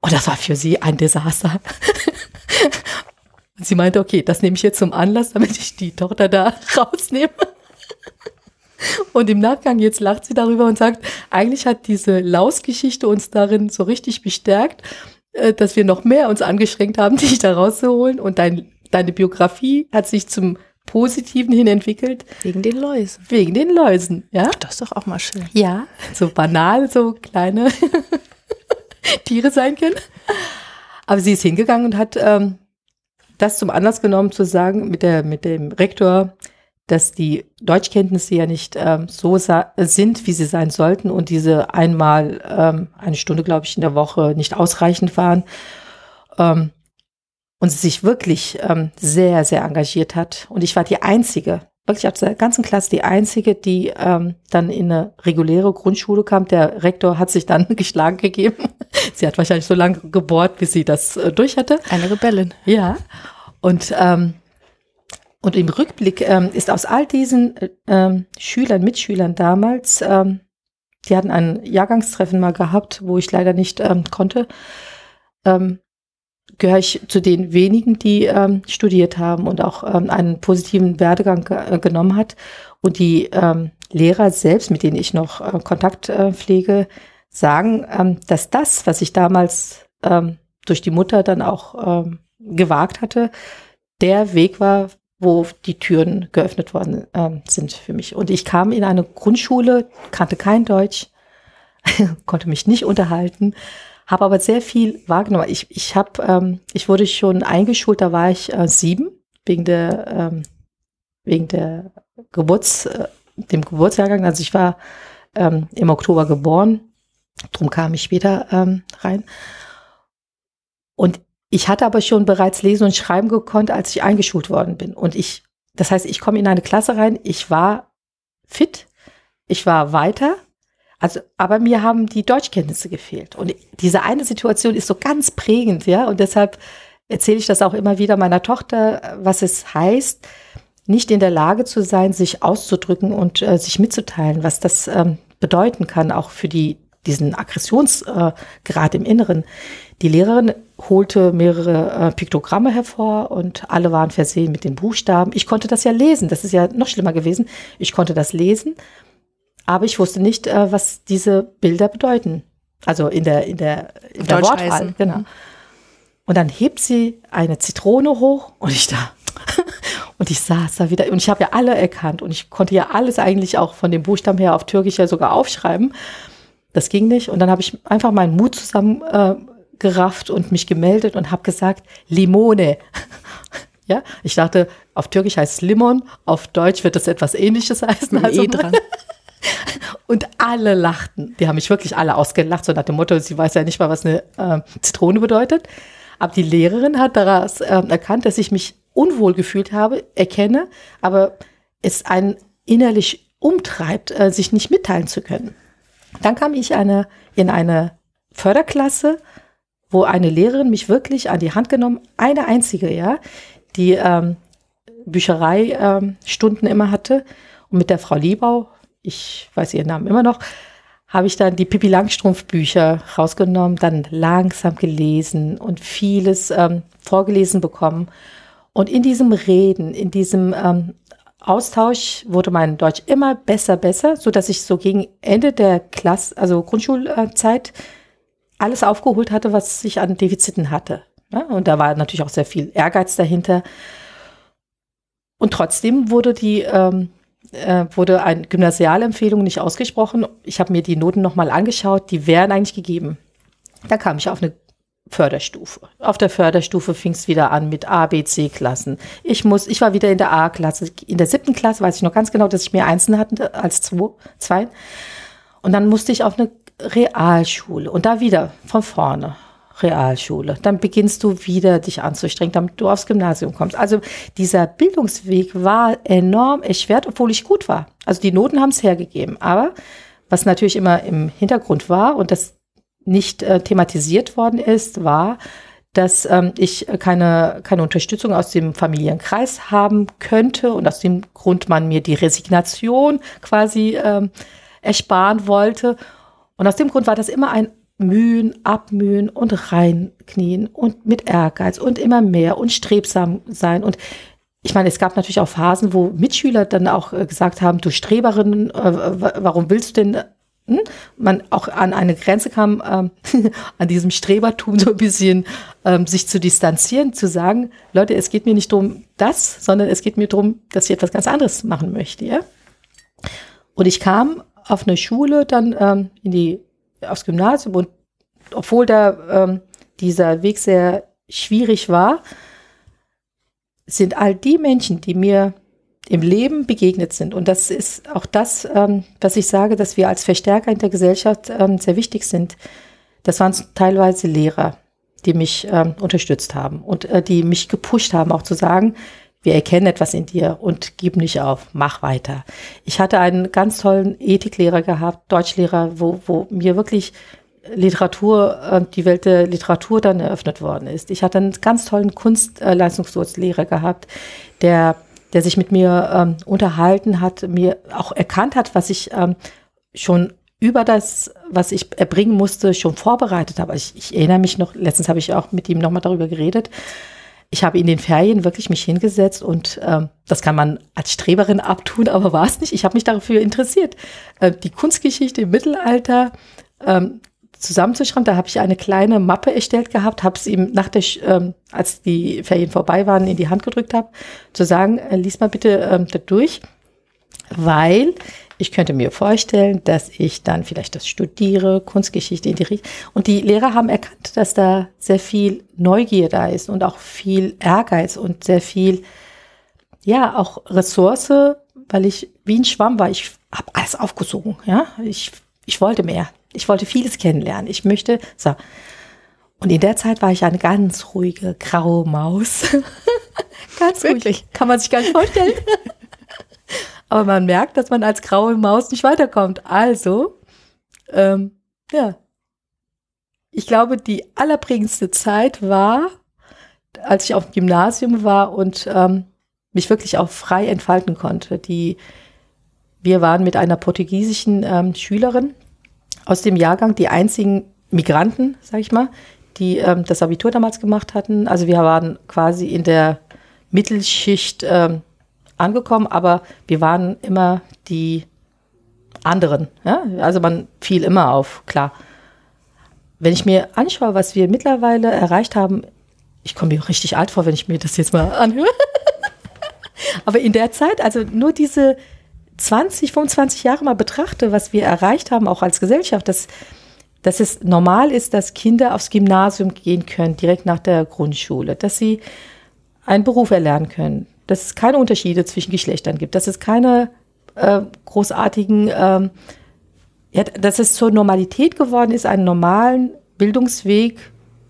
Und das war für sie ein Desaster. und sie meinte, okay, das nehme ich jetzt zum Anlass, damit ich die Tochter da rausnehme. Und im Nachgang jetzt lacht sie darüber und sagt, eigentlich hat diese Lausgeschichte uns darin so richtig bestärkt, dass wir noch mehr uns angeschränkt haben, dich da rauszuholen. Und dein, deine Biografie hat sich zum Positiven hin entwickelt. Wegen den Läusen. Wegen den Läusen, ja. Das ist doch auch mal schön. Ja, so banal, so kleine Tiere sein können. Aber sie ist hingegangen und hat ähm, das zum Anlass genommen zu sagen mit der mit dem Rektor, dass die Deutschkenntnisse ja nicht ähm, so sind, wie sie sein sollten und diese einmal ähm, eine Stunde, glaube ich, in der Woche nicht ausreichend waren. Ähm, und sie sich wirklich ähm, sehr, sehr engagiert hat. Und ich war die Einzige, wirklich aus der ganzen Klasse die Einzige, die ähm, dann in eine reguläre Grundschule kam. Der Rektor hat sich dann geschlagen gegeben. sie hat wahrscheinlich so lange gebohrt, bis sie das äh, durch hatte. Eine Rebellin. Ja. Und ähm, und im Rückblick ähm, ist aus all diesen äh, ähm, Schülern, Mitschülern damals, ähm, die hatten ein Jahrgangstreffen mal gehabt, wo ich leider nicht ähm, konnte, ähm, gehöre ich zu den wenigen, die ähm, studiert haben und auch einen positiven Werdegang äh, genommen hat. Und die Lehrer selbst, mit denen ich noch äh, Kontakt äh, pflege, sagen, dass das, was ich damals durch die Mutter dann auch gewagt hatte, der Weg war, wo die Türen geöffnet worden ähm, sind für mich. Und ich kam in eine Grundschule, kannte kein Deutsch, konnte mich nicht unterhalten, habe aber sehr viel wahrgenommen. Ich, ich, hab, ähm, ich wurde schon eingeschult, da war ich äh, sieben, wegen der, ähm, wegen der Geburts, äh, dem Geburtsjahrgang. Also ich war ähm, im Oktober geboren, drum kam ich später ähm, rein. Und ich hatte aber schon bereits lesen und schreiben gekonnt, als ich eingeschult worden bin. Und ich, das heißt, ich komme in eine Klasse rein, ich war fit, ich war weiter, also, aber mir haben die Deutschkenntnisse gefehlt. Und diese eine Situation ist so ganz prägend, ja. Und deshalb erzähle ich das auch immer wieder meiner Tochter, was es heißt, nicht in der Lage zu sein, sich auszudrücken und äh, sich mitzuteilen, was das ähm, bedeuten kann, auch für die, diesen Aggressionsgrad im Inneren. Die Lehrerin holte mehrere äh, Piktogramme hervor und alle waren versehen mit den Buchstaben. Ich konnte das ja lesen, das ist ja noch schlimmer gewesen. Ich konnte das lesen, aber ich wusste nicht, äh, was diese Bilder bedeuten. Also in der, in der, in der Wortwahl. Genau. Mhm. Und dann hebt sie eine Zitrone hoch und ich da. Und ich saß da wieder und ich habe ja alle erkannt und ich konnte ja alles eigentlich auch von dem Buchstaben her auf Türkisch ja sogar aufschreiben. Das ging nicht. Und dann habe ich einfach meinen Mut zusammen äh, und mich gemeldet und habe gesagt, Limone. ja, ich dachte, auf Türkisch heißt es Limon, auf Deutsch wird es etwas ähnliches heißen. Mit also, e dran. und alle lachten. Die haben mich wirklich alle ausgelacht, so nach dem Motto, sie weiß ja nicht mal, was eine äh, Zitrone bedeutet. Aber die Lehrerin hat daraus äh, erkannt, dass ich mich unwohl gefühlt habe, erkenne, aber es einen innerlich umtreibt, äh, sich nicht mitteilen zu können. Dann kam ich eine, in eine Förderklasse, wo eine Lehrerin mich wirklich an die Hand genommen, eine einzige, ja, die ähm, Bücherei-Stunden ähm, immer hatte. Und mit der Frau Liebau, ich weiß ihren Namen immer noch, habe ich dann die Pippi Langstrumpf Bücher rausgenommen, dann langsam gelesen und vieles ähm, vorgelesen bekommen. Und in diesem Reden, in diesem ähm, Austausch wurde mein Deutsch immer besser, besser, so dass ich so gegen Ende der Klasse, also Grundschulzeit, alles aufgeholt hatte, was ich an Defiziten hatte. Ja, und da war natürlich auch sehr viel Ehrgeiz dahinter. Und trotzdem wurde die ähm, äh, wurde eine Gymnasialempfehlung nicht ausgesprochen. Ich habe mir die Noten nochmal angeschaut, die wären eigentlich gegeben. Da kam ich auf eine Förderstufe. Auf der Förderstufe fing es wieder an mit A, B, C-Klassen. Ich muss, ich war wieder in der A-Klasse. In der siebten Klasse weiß ich noch ganz genau, dass ich mehr Einsen hatte als zwei. zwei. Und dann musste ich auf eine Realschule und da wieder von vorne. Realschule. Dann beginnst du wieder dich anzustrengen, damit du aufs Gymnasium kommst. Also dieser Bildungsweg war enorm erschwert, obwohl ich gut war. Also die Noten haben es hergegeben. Aber was natürlich immer im Hintergrund war und das nicht äh, thematisiert worden ist, war, dass ähm, ich keine, keine Unterstützung aus dem Familienkreis haben könnte und aus dem Grund man mir die Resignation quasi ähm, ersparen wollte. Und aus dem Grund war das immer ein Mühen, Abmühen und reinknien und mit Ehrgeiz und immer mehr und strebsam sein. Und ich meine, es gab natürlich auch Phasen, wo Mitschüler dann auch äh, gesagt haben, du Streberin, äh, warum willst du denn? Man auch an eine Grenze kam, ähm, an diesem Strebertum so ein bisschen ähm, sich zu distanzieren, zu sagen, Leute, es geht mir nicht darum das, sondern es geht mir darum, dass ich etwas ganz anderes machen möchte. Ja? Und ich kam auf eine Schule dann ähm, in die, aufs Gymnasium und obwohl da ähm, dieser Weg sehr schwierig war, sind all die Menschen, die mir im Leben begegnet sind. Und das ist auch das, ähm, was ich sage, dass wir als Verstärker in der Gesellschaft ähm, sehr wichtig sind. Das waren teilweise Lehrer, die mich ähm, unterstützt haben und äh, die mich gepusht haben, auch zu sagen, wir erkennen etwas in dir und gib nicht auf, mach weiter. Ich hatte einen ganz tollen Ethiklehrer gehabt, Deutschlehrer, wo, wo mir wirklich Literatur, äh, die Welt der Literatur dann eröffnet worden ist. Ich hatte einen ganz tollen Kunstleistungskurslehrer gehabt, der, der sich mit mir ähm, unterhalten hat, mir auch erkannt hat, was ich ähm, schon über das, was ich erbringen musste, schon vorbereitet habe. Ich, ich erinnere mich noch, letztens habe ich auch mit ihm nochmal darüber geredet. Ich habe in den Ferien wirklich mich hingesetzt und ähm, das kann man als Streberin abtun, aber war es nicht. Ich habe mich dafür interessiert. Äh, die Kunstgeschichte im Mittelalter, ähm, zusammenzuschreiben. Da habe ich eine kleine Mappe erstellt gehabt, habe es ihm nach der, ähm, als die Ferien vorbei waren, in die Hand gedrückt habe, zu sagen, äh, lies mal bitte ähm, da durch, weil ich könnte mir vorstellen, dass ich dann vielleicht das studiere, Kunstgeschichte in die Richtung. Und die Lehrer haben erkannt, dass da sehr viel Neugier da ist und auch viel Ehrgeiz und sehr viel, ja, auch Ressource, weil ich wie ein Schwamm war. Ich habe alles aufgesogen, ja. Ich, ich wollte mehr. Ich wollte vieles kennenlernen. Ich möchte, so. Und in der Zeit war ich eine ganz ruhige, graue Maus. ganz Wirklich? Ruhig. Kann man sich gar nicht vorstellen. Aber man merkt, dass man als graue Maus nicht weiterkommt. Also, ähm, ja. Ich glaube, die allerprägendste Zeit war, als ich auf dem Gymnasium war und ähm, mich wirklich auch frei entfalten konnte. Die, wir waren mit einer portugiesischen ähm, Schülerin aus dem Jahrgang die einzigen Migranten, sag ich mal, die ähm, das Abitur damals gemacht hatten. Also wir waren quasi in der Mittelschicht ähm, angekommen, aber wir waren immer die anderen. Ja? Also man fiel immer auf, klar. Wenn ich mir anschaue, was wir mittlerweile erreicht haben, ich komme mir richtig alt vor, wenn ich mir das jetzt mal anhöre. aber in der Zeit, also nur diese 20, 25 Jahre mal betrachte, was wir erreicht haben, auch als Gesellschaft, dass, dass es normal ist, dass Kinder aufs Gymnasium gehen können, direkt nach der Grundschule, dass sie einen Beruf erlernen können, dass es keine Unterschiede zwischen Geschlechtern gibt, dass es keine äh, großartigen, äh, ja, dass es zur Normalität geworden ist, einen normalen Bildungsweg,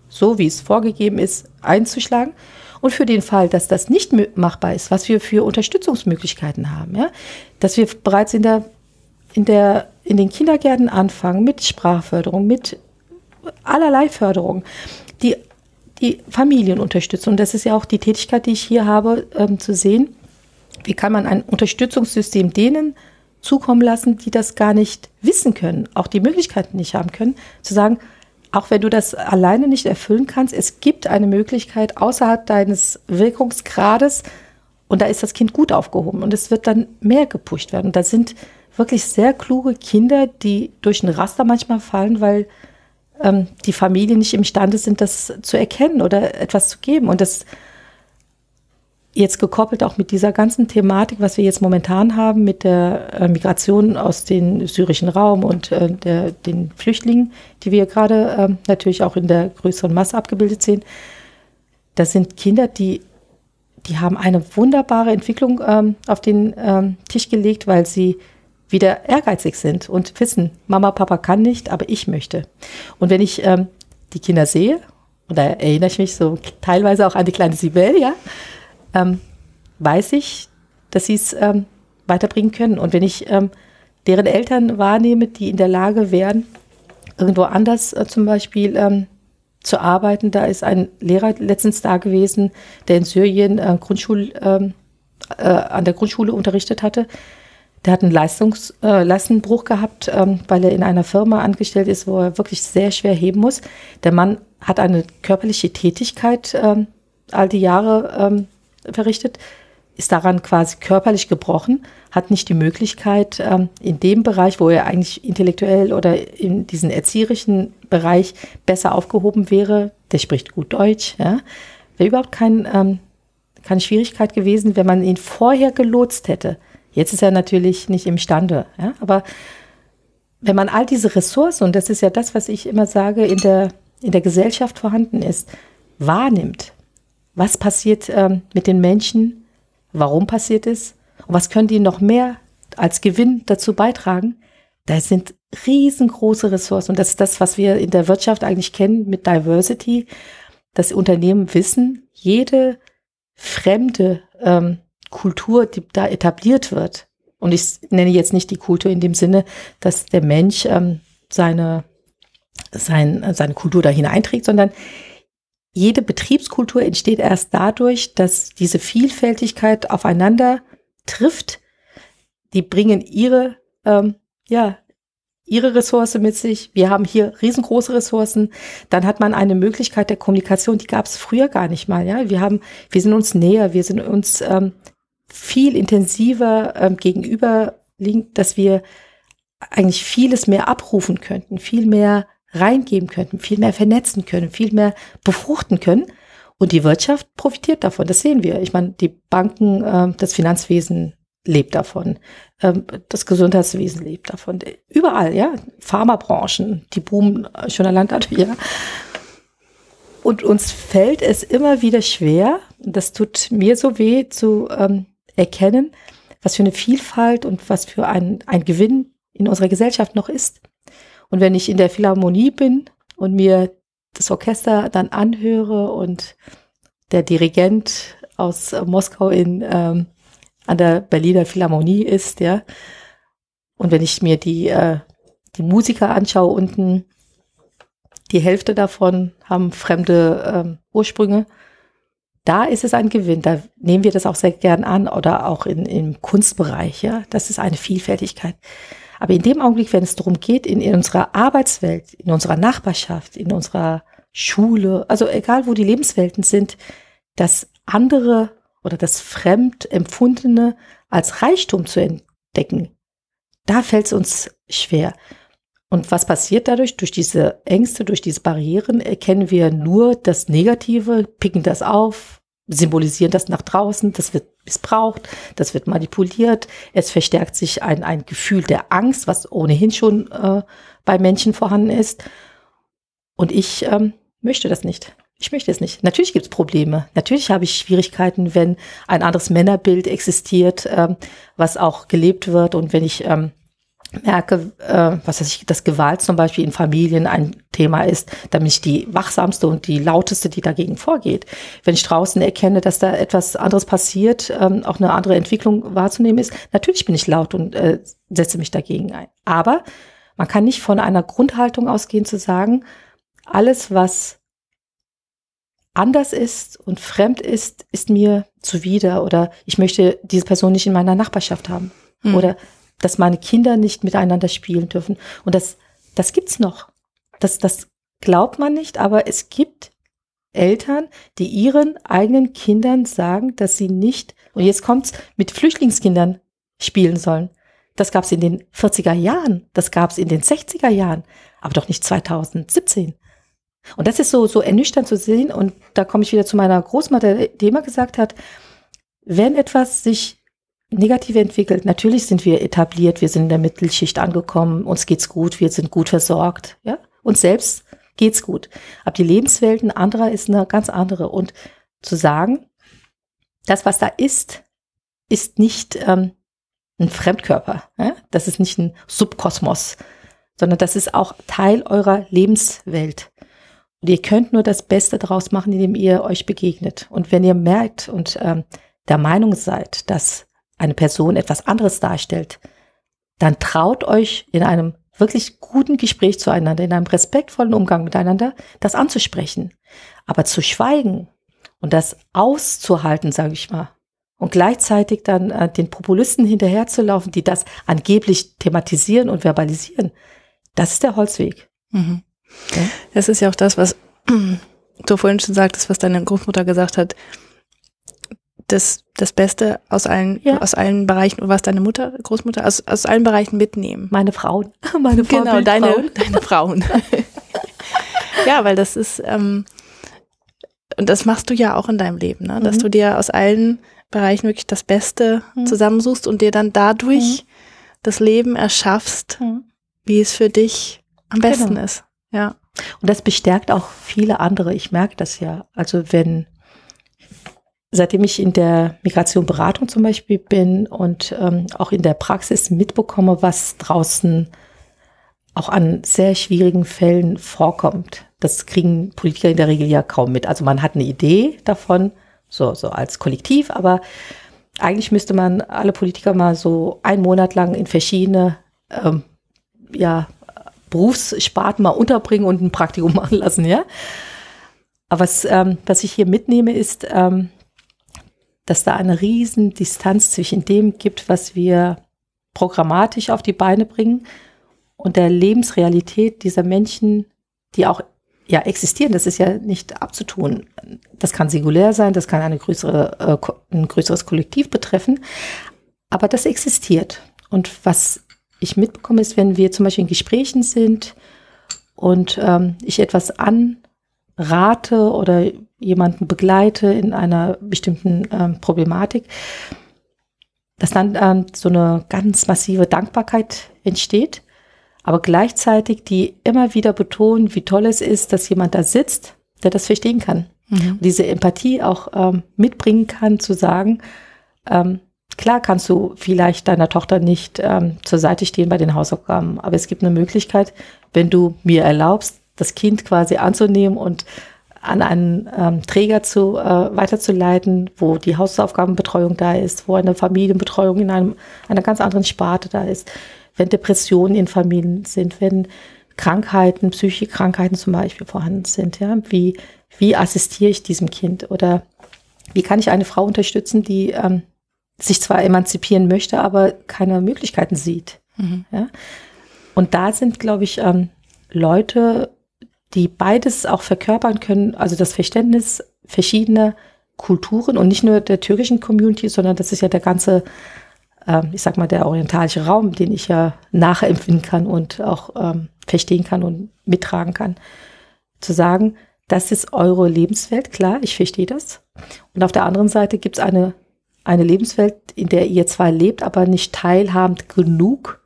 so wie es vorgegeben ist, einzuschlagen. Und für den Fall, dass das nicht machbar ist, was wir für Unterstützungsmöglichkeiten haben, ja, dass wir bereits in der, in der, in den Kindergärten anfangen mit Sprachförderung, mit allerlei Förderung, die, die Familien unterstützen. Und das ist ja auch die Tätigkeit, die ich hier habe, ähm, zu sehen. Wie kann man ein Unterstützungssystem denen zukommen lassen, die das gar nicht wissen können, auch die Möglichkeiten nicht haben können, zu sagen, auch wenn du das alleine nicht erfüllen kannst, es gibt eine Möglichkeit außerhalb deines Wirkungsgrades und da ist das Kind gut aufgehoben und es wird dann mehr gepusht werden. Und da sind wirklich sehr kluge Kinder, die durch ein Raster manchmal fallen, weil ähm, die Familien nicht imstande sind, das zu erkennen oder etwas zu geben. Und das jetzt gekoppelt auch mit dieser ganzen Thematik, was wir jetzt momentan haben, mit der äh, Migration aus dem syrischen Raum und äh, der, den Flüchtlingen, die wir gerade äh, natürlich auch in der größeren Masse abgebildet sehen. Das sind Kinder, die, die haben eine wunderbare Entwicklung ähm, auf den ähm, Tisch gelegt, weil sie wieder ehrgeizig sind und wissen, Mama, Papa kann nicht, aber ich möchte. Und wenn ich ähm, die Kinder sehe, und da erinnere ich mich so teilweise auch an die kleine Sibel, ja, ähm, weiß ich, dass sie es ähm, weiterbringen können. Und wenn ich ähm, deren Eltern wahrnehme, die in der Lage wären, irgendwo anders äh, zum Beispiel ähm, zu arbeiten, da ist ein Lehrer letztens da gewesen, der in Syrien äh, Grundschul, ähm, äh, an der Grundschule unterrichtet hatte. Der hat einen Leistungs, äh, Leistenbruch gehabt, ähm, weil er in einer Firma angestellt ist, wo er wirklich sehr schwer heben muss. Der Mann hat eine körperliche Tätigkeit ähm, all die Jahre verrichtet, ist daran quasi körperlich gebrochen, hat nicht die Möglichkeit, ähm, in dem Bereich, wo er eigentlich intellektuell oder in diesem erzieherischen Bereich besser aufgehoben wäre, der spricht gut Deutsch, ja, wäre überhaupt kein, ähm, keine Schwierigkeit gewesen, wenn man ihn vorher gelotst hätte. Jetzt ist er natürlich nicht imstande, ja, aber wenn man all diese Ressourcen, und das ist ja das, was ich immer sage, in der, in der Gesellschaft vorhanden ist, wahrnimmt, was passiert ähm, mit den Menschen, warum passiert es Und was können die noch mehr als Gewinn dazu beitragen? Da sind riesengroße Ressourcen. Und das ist das, was wir in der Wirtschaft eigentlich kennen mit Diversity, dass Unternehmen wissen, jede fremde ähm, Kultur, die da etabliert wird, und ich nenne jetzt nicht die Kultur in dem Sinne, dass der Mensch ähm, seine, sein, seine Kultur da hineinträgt, sondern jede Betriebskultur entsteht erst dadurch, dass diese Vielfältigkeit aufeinander trifft. Die bringen ihre, ähm, ja, ihre Ressource mit sich. Wir haben hier riesengroße Ressourcen. Dann hat man eine Möglichkeit der Kommunikation, die gab es früher gar nicht mal. Ja, wir haben, wir sind uns näher, wir sind uns ähm, viel intensiver ähm, gegenüber dass wir eigentlich vieles mehr abrufen könnten, viel mehr reingeben könnten, viel mehr vernetzen können, viel mehr befruchten können. Und die Wirtschaft profitiert davon. Das sehen wir. Ich meine, die Banken, äh, das Finanzwesen lebt davon. Ähm, das Gesundheitswesen lebt davon. Überall, ja. Pharmabranchen, die boomen schon allein dadurch, ja. Und uns fällt es immer wieder schwer, das tut mir so weh, zu ähm, erkennen, was für eine Vielfalt und was für ein, ein Gewinn in unserer Gesellschaft noch ist. Und wenn ich in der Philharmonie bin und mir das Orchester dann anhöre und der Dirigent aus Moskau in ähm, an der Berliner Philharmonie ist, ja. Und wenn ich mir die, äh, die Musiker anschaue, unten, die Hälfte davon haben fremde ähm, Ursprünge. Da ist es ein Gewinn. Da nehmen wir das auch sehr gern an oder auch in, im Kunstbereich, ja. Das ist eine Vielfältigkeit. Aber in dem Augenblick, wenn es darum geht, in, in unserer Arbeitswelt, in unserer Nachbarschaft, in unserer Schule, also egal wo die Lebenswelten sind, dass andere oder das Fremdempfundene als Reichtum zu entdecken, da fällt es uns schwer. Und was passiert dadurch? Durch diese Ängste, durch diese Barrieren erkennen wir nur das Negative, picken das auf, symbolisieren das nach draußen, das wird missbraucht, das wird manipuliert, es verstärkt sich ein, ein Gefühl der Angst, was ohnehin schon äh, bei Menschen vorhanden ist. Und ich ähm, möchte das nicht. Ich möchte es nicht. Natürlich gibt es Probleme. Natürlich habe ich Schwierigkeiten, wenn ein anderes Männerbild existiert, ähm, was auch gelebt wird. Und wenn ich ähm, merke, äh, was weiß ich, dass Gewalt zum Beispiel in Familien ein Thema ist, dann bin ich die wachsamste und die lauteste, die dagegen vorgeht. Wenn ich draußen erkenne, dass da etwas anderes passiert, ähm, auch eine andere Entwicklung wahrzunehmen ist, natürlich bin ich laut und äh, setze mich dagegen ein. Aber man kann nicht von einer Grundhaltung ausgehen zu sagen, alles, was anders ist und fremd ist, ist mir zuwider oder ich möchte diese Person nicht in meiner Nachbarschaft haben mhm. oder dass meine Kinder nicht miteinander spielen dürfen. Und das, das gibt's noch. Das, das glaubt man nicht, aber es gibt Eltern, die ihren eigenen Kindern sagen, dass sie nicht, und jetzt kommt's, mit Flüchtlingskindern spielen sollen. Das gab's in den 40er Jahren, das gab's in den 60er Jahren, aber doch nicht 2017. Und das ist so, so ernüchternd zu sehen. Und da komme ich wieder zu meiner Großmutter, die immer gesagt hat, wenn etwas sich negativ entwickelt, natürlich sind wir etabliert, wir sind in der Mittelschicht angekommen, uns geht's gut, wir sind gut versorgt, ja, uns selbst geht's gut. Aber die Lebenswelten anderer ist eine ganz andere. Und zu sagen, das, was da ist, ist nicht ähm, ein Fremdkörper, ja? das ist nicht ein Subkosmos, sondern das ist auch Teil eurer Lebenswelt. Und ihr könnt nur das Beste daraus machen, indem ihr euch begegnet. Und wenn ihr merkt und ähm, der Meinung seid, dass eine Person etwas anderes darstellt, dann traut euch in einem wirklich guten Gespräch zueinander, in einem respektvollen Umgang miteinander, das anzusprechen. Aber zu schweigen und das auszuhalten, sage ich mal, und gleichzeitig dann äh, den Populisten hinterherzulaufen, die das angeblich thematisieren und verbalisieren, das ist der Holzweg. Mhm. Ja? Das ist ja auch das, was du vorhin schon sagtest, was deine Großmutter gesagt hat. Das, das Beste aus allen, ja. aus allen Bereichen, was deine Mutter, Großmutter, aus, aus allen Bereichen mitnehmen. Meine Frauen. Meine Frauen. Genau, deine, deine Frauen. ja, weil das ist, ähm, und das machst du ja auch in deinem Leben, ne? dass mhm. du dir aus allen Bereichen wirklich das Beste mhm. zusammensuchst und dir dann dadurch mhm. das Leben erschaffst, mhm. wie es für dich am besten genau. ist. Ja. Und das bestärkt auch viele andere. Ich merke das ja. Also wenn seitdem ich in der Migration Beratung zum Beispiel bin und ähm, auch in der Praxis mitbekomme, was draußen auch an sehr schwierigen Fällen vorkommt. Das kriegen Politiker in der Regel ja kaum mit. Also man hat eine Idee davon, so, so als Kollektiv, aber eigentlich müsste man alle Politiker mal so einen Monat lang in verschiedene ähm, ja, Berufssparten mal unterbringen und ein Praktikum machen lassen, ja. Aber was, ähm, was ich hier mitnehme, ist, ähm, dass da eine riesen Distanz zwischen dem gibt, was wir programmatisch auf die Beine bringen und der Lebensrealität dieser Menschen, die auch ja existieren. Das ist ja nicht abzutun. Das kann singulär sein, das kann eine größere, äh, ein größeres Kollektiv betreffen, aber das existiert. Und was ich mitbekomme, ist, wenn wir zum Beispiel in Gesprächen sind und ähm, ich etwas anrate oder jemanden begleite in einer bestimmten ähm, Problematik, dass dann ähm, so eine ganz massive Dankbarkeit entsteht aber gleichzeitig die immer wieder betonen, wie toll es ist, dass jemand da sitzt, der das verstehen kann. Mhm. diese Empathie auch ähm, mitbringen kann, zu sagen, ähm, klar kannst du vielleicht deiner Tochter nicht ähm, zur Seite stehen bei den Hausaufgaben, aber es gibt eine Möglichkeit, wenn du mir erlaubst, das Kind quasi anzunehmen und an einen ähm, Träger zu äh, weiterzuleiten, wo die Hausaufgabenbetreuung da ist, wo eine Familienbetreuung in einem, einer ganz anderen Sparte da ist wenn Depressionen in Familien sind, wenn Krankheiten, psychische Krankheiten zum Beispiel vorhanden sind, ja, wie, wie assistiere ich diesem Kind oder wie kann ich eine Frau unterstützen, die ähm, sich zwar emanzipieren möchte, aber keine Möglichkeiten sieht. Mhm. Ja? Und da sind, glaube ich, ähm, Leute, die beides auch verkörpern können, also das Verständnis verschiedener Kulturen und nicht nur der türkischen Community, sondern das ist ja der ganze ähm, ich sag mal, der orientalische Raum, den ich ja nachempfinden kann und auch ähm, verstehen kann und mittragen kann, zu sagen, das ist eure Lebenswelt, klar, ich verstehe das. Und auf der anderen Seite gibt es eine, eine Lebenswelt, in der ihr zwar lebt, aber nicht teilhabend genug,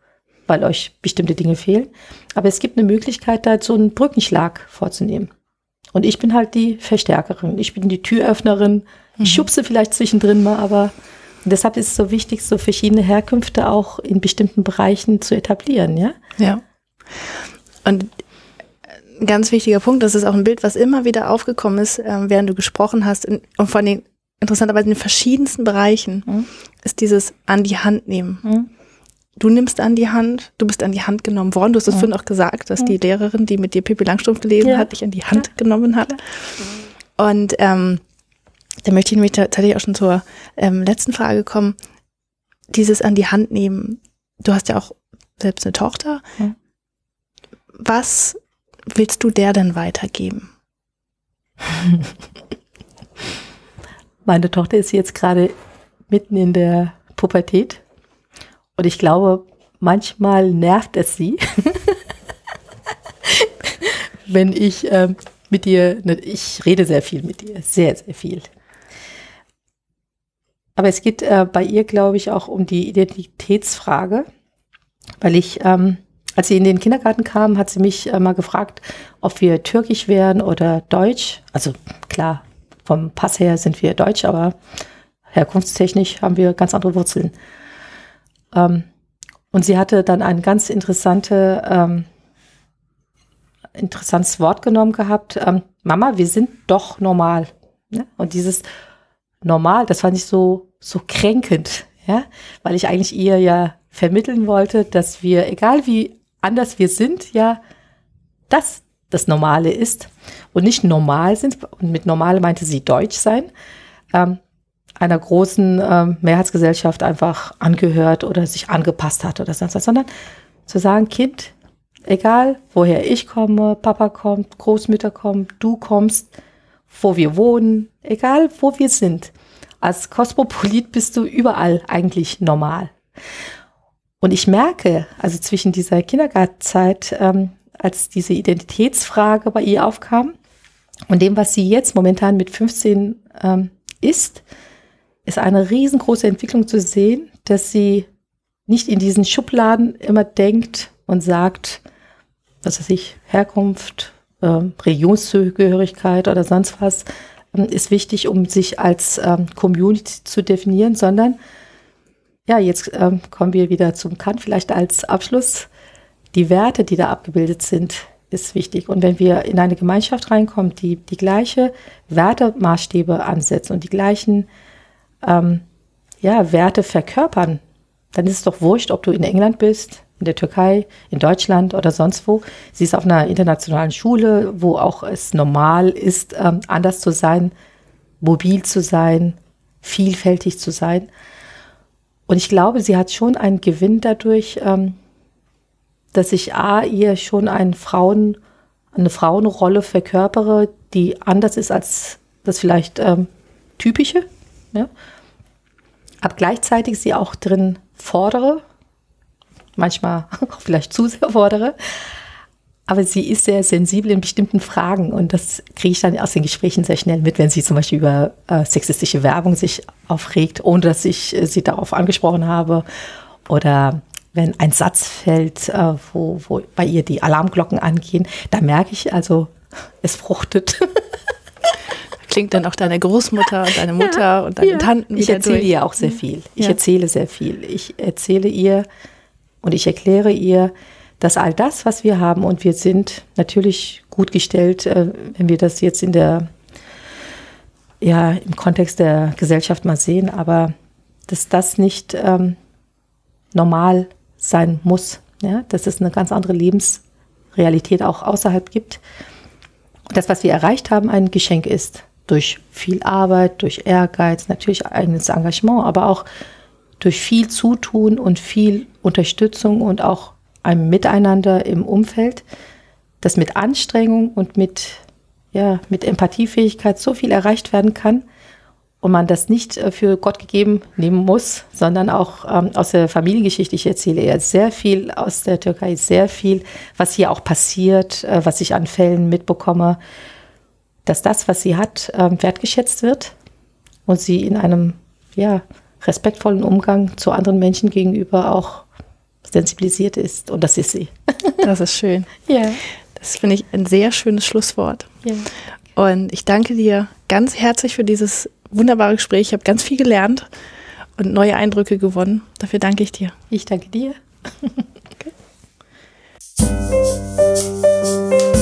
weil euch bestimmte Dinge fehlen. Aber es gibt eine Möglichkeit, da so einen Brückenschlag vorzunehmen. Und ich bin halt die Verstärkerin. Ich bin die Türöffnerin. Ich mhm. schubse vielleicht zwischendrin mal, aber deshalb ist es so wichtig, so verschiedene Herkünfte auch in bestimmten Bereichen zu etablieren, ja? Ja. Und ein ganz wichtiger Punkt, das ist auch ein Bild, was immer wieder aufgekommen ist, äh, während du gesprochen hast, in, und vor allem interessanterweise in den verschiedensten Bereichen, mhm. ist dieses an die Hand nehmen. Mhm. Du nimmst an die Hand, du bist an die Hand genommen worden. Du hast es mhm. vorhin auch gesagt, dass die Lehrerin, die mit dir Pippi Langstrumpf gelesen ja. hat, dich an die Hand ja. genommen hat. Ja. Und ähm, da möchte ich nämlich tatsächlich auch schon zur ähm, letzten Frage kommen. Dieses an die Hand nehmen. Du hast ja auch selbst eine Tochter. Was willst du der denn weitergeben? Meine Tochter ist jetzt gerade mitten in der Pubertät und ich glaube, manchmal nervt es sie, wenn ich ähm, mit ihr, ne, ich rede sehr viel mit ihr, sehr, sehr viel. Aber es geht äh, bei ihr, glaube ich, auch um die Identitätsfrage, weil ich, ähm, als sie in den Kindergarten kam, hat sie mich äh, mal gefragt, ob wir türkisch wären oder deutsch. Also klar, vom Pass her sind wir deutsch, aber herkunftstechnisch haben wir ganz andere Wurzeln. Ähm, und sie hatte dann ein ganz interessante, ähm, interessantes Wort genommen gehabt. Ähm, Mama, wir sind doch normal. Ne? Und dieses normal. Das fand ich so, so kränkend, ja, weil ich eigentlich ihr ja vermitteln wollte, dass wir, egal wie anders wir sind, ja, das das Normale ist und nicht normal sind. Und mit normal meinte sie Deutsch sein, ähm, einer großen ähm, Mehrheitsgesellschaft einfach angehört oder sich angepasst hat oder sonst was, sondern zu sagen, Kind, egal woher ich komme, Papa kommt, Großmütter kommt, du kommst, wo wir wohnen, egal wo wir sind. Als Kosmopolit bist du überall eigentlich normal. Und ich merke, also zwischen dieser Kindergartenzeit, ähm, als diese Identitätsfrage bei ihr aufkam und dem, was sie jetzt momentan mit 15 ähm, ist, ist eine riesengroße Entwicklung zu sehen, dass sie nicht in diesen Schubladen immer denkt und sagt, was weiß ich, Herkunft, ähm, Religionszugehörigkeit oder sonst was, ähm, ist wichtig, um sich als ähm, Community zu definieren, sondern ja, jetzt ähm, kommen wir wieder zum Kant vielleicht als Abschluss. Die Werte, die da abgebildet sind, ist wichtig. Und wenn wir in eine Gemeinschaft reinkommen, die die gleiche Wertemaßstäbe ansetzt und die gleichen ähm, ja, Werte verkörpern, dann ist es doch wurscht, ob du in England bist, in der Türkei, in Deutschland oder sonst wo. Sie ist auf einer internationalen Schule, wo auch es normal ist, ähm, anders zu sein, mobil zu sein, vielfältig zu sein. Und ich glaube, sie hat schon einen Gewinn dadurch, ähm, dass ich A, ihr schon einen Frauen, eine Frauenrolle verkörpere, die anders ist als das vielleicht ähm, typische. Ja? Aber gleichzeitig sie auch drin fordere, manchmal auch vielleicht zu sehr fordere. Aber sie ist sehr sensibel in bestimmten Fragen und das kriege ich dann aus den Gesprächen sehr schnell mit, wenn sie zum Beispiel über äh, sexistische Werbung sich aufregt, ohne dass ich äh, sie darauf angesprochen habe. Oder wenn ein Satz fällt, äh, wo, wo bei ihr die Alarmglocken angehen, da merke ich also, es fruchtet. Klingt dann auch deine Großmutter und deine Mutter ja, und deine ja. Tanten. Ich erzähle durch. ihr auch sehr viel. Ich ja. erzähle sehr viel. Ich erzähle ihr und ich erkläre ihr, dass all das, was wir haben und wir sind natürlich gut gestellt, äh, wenn wir das jetzt in der, ja, im Kontext der Gesellschaft mal sehen, aber dass das nicht ähm, normal sein muss, ja, dass es eine ganz andere Lebensrealität auch außerhalb gibt. Und das, was wir erreicht haben, ein Geschenk ist. Durch viel Arbeit, durch Ehrgeiz, natürlich eigenes Engagement, aber auch durch viel Zutun und viel Unterstützung und auch einem Miteinander im Umfeld, das mit Anstrengung und mit, ja, mit Empathiefähigkeit so viel erreicht werden kann und man das nicht äh, für Gott gegeben nehmen muss, sondern auch ähm, aus der Familiengeschichte. Ich erzähle eher sehr viel aus der Türkei, sehr viel, was hier auch passiert, äh, was ich an Fällen mitbekomme, dass das, was sie hat, äh, wertgeschätzt wird und sie in einem ja, respektvollen Umgang zu anderen Menschen gegenüber auch sensibilisiert ist. Und das ist sie. Das ist schön. ja. Das finde ich ein sehr schönes Schlusswort. Ja. Und ich danke dir ganz herzlich für dieses wunderbare Gespräch. Ich habe ganz viel gelernt und neue Eindrücke gewonnen. Dafür danke ich dir. Ich danke dir. okay.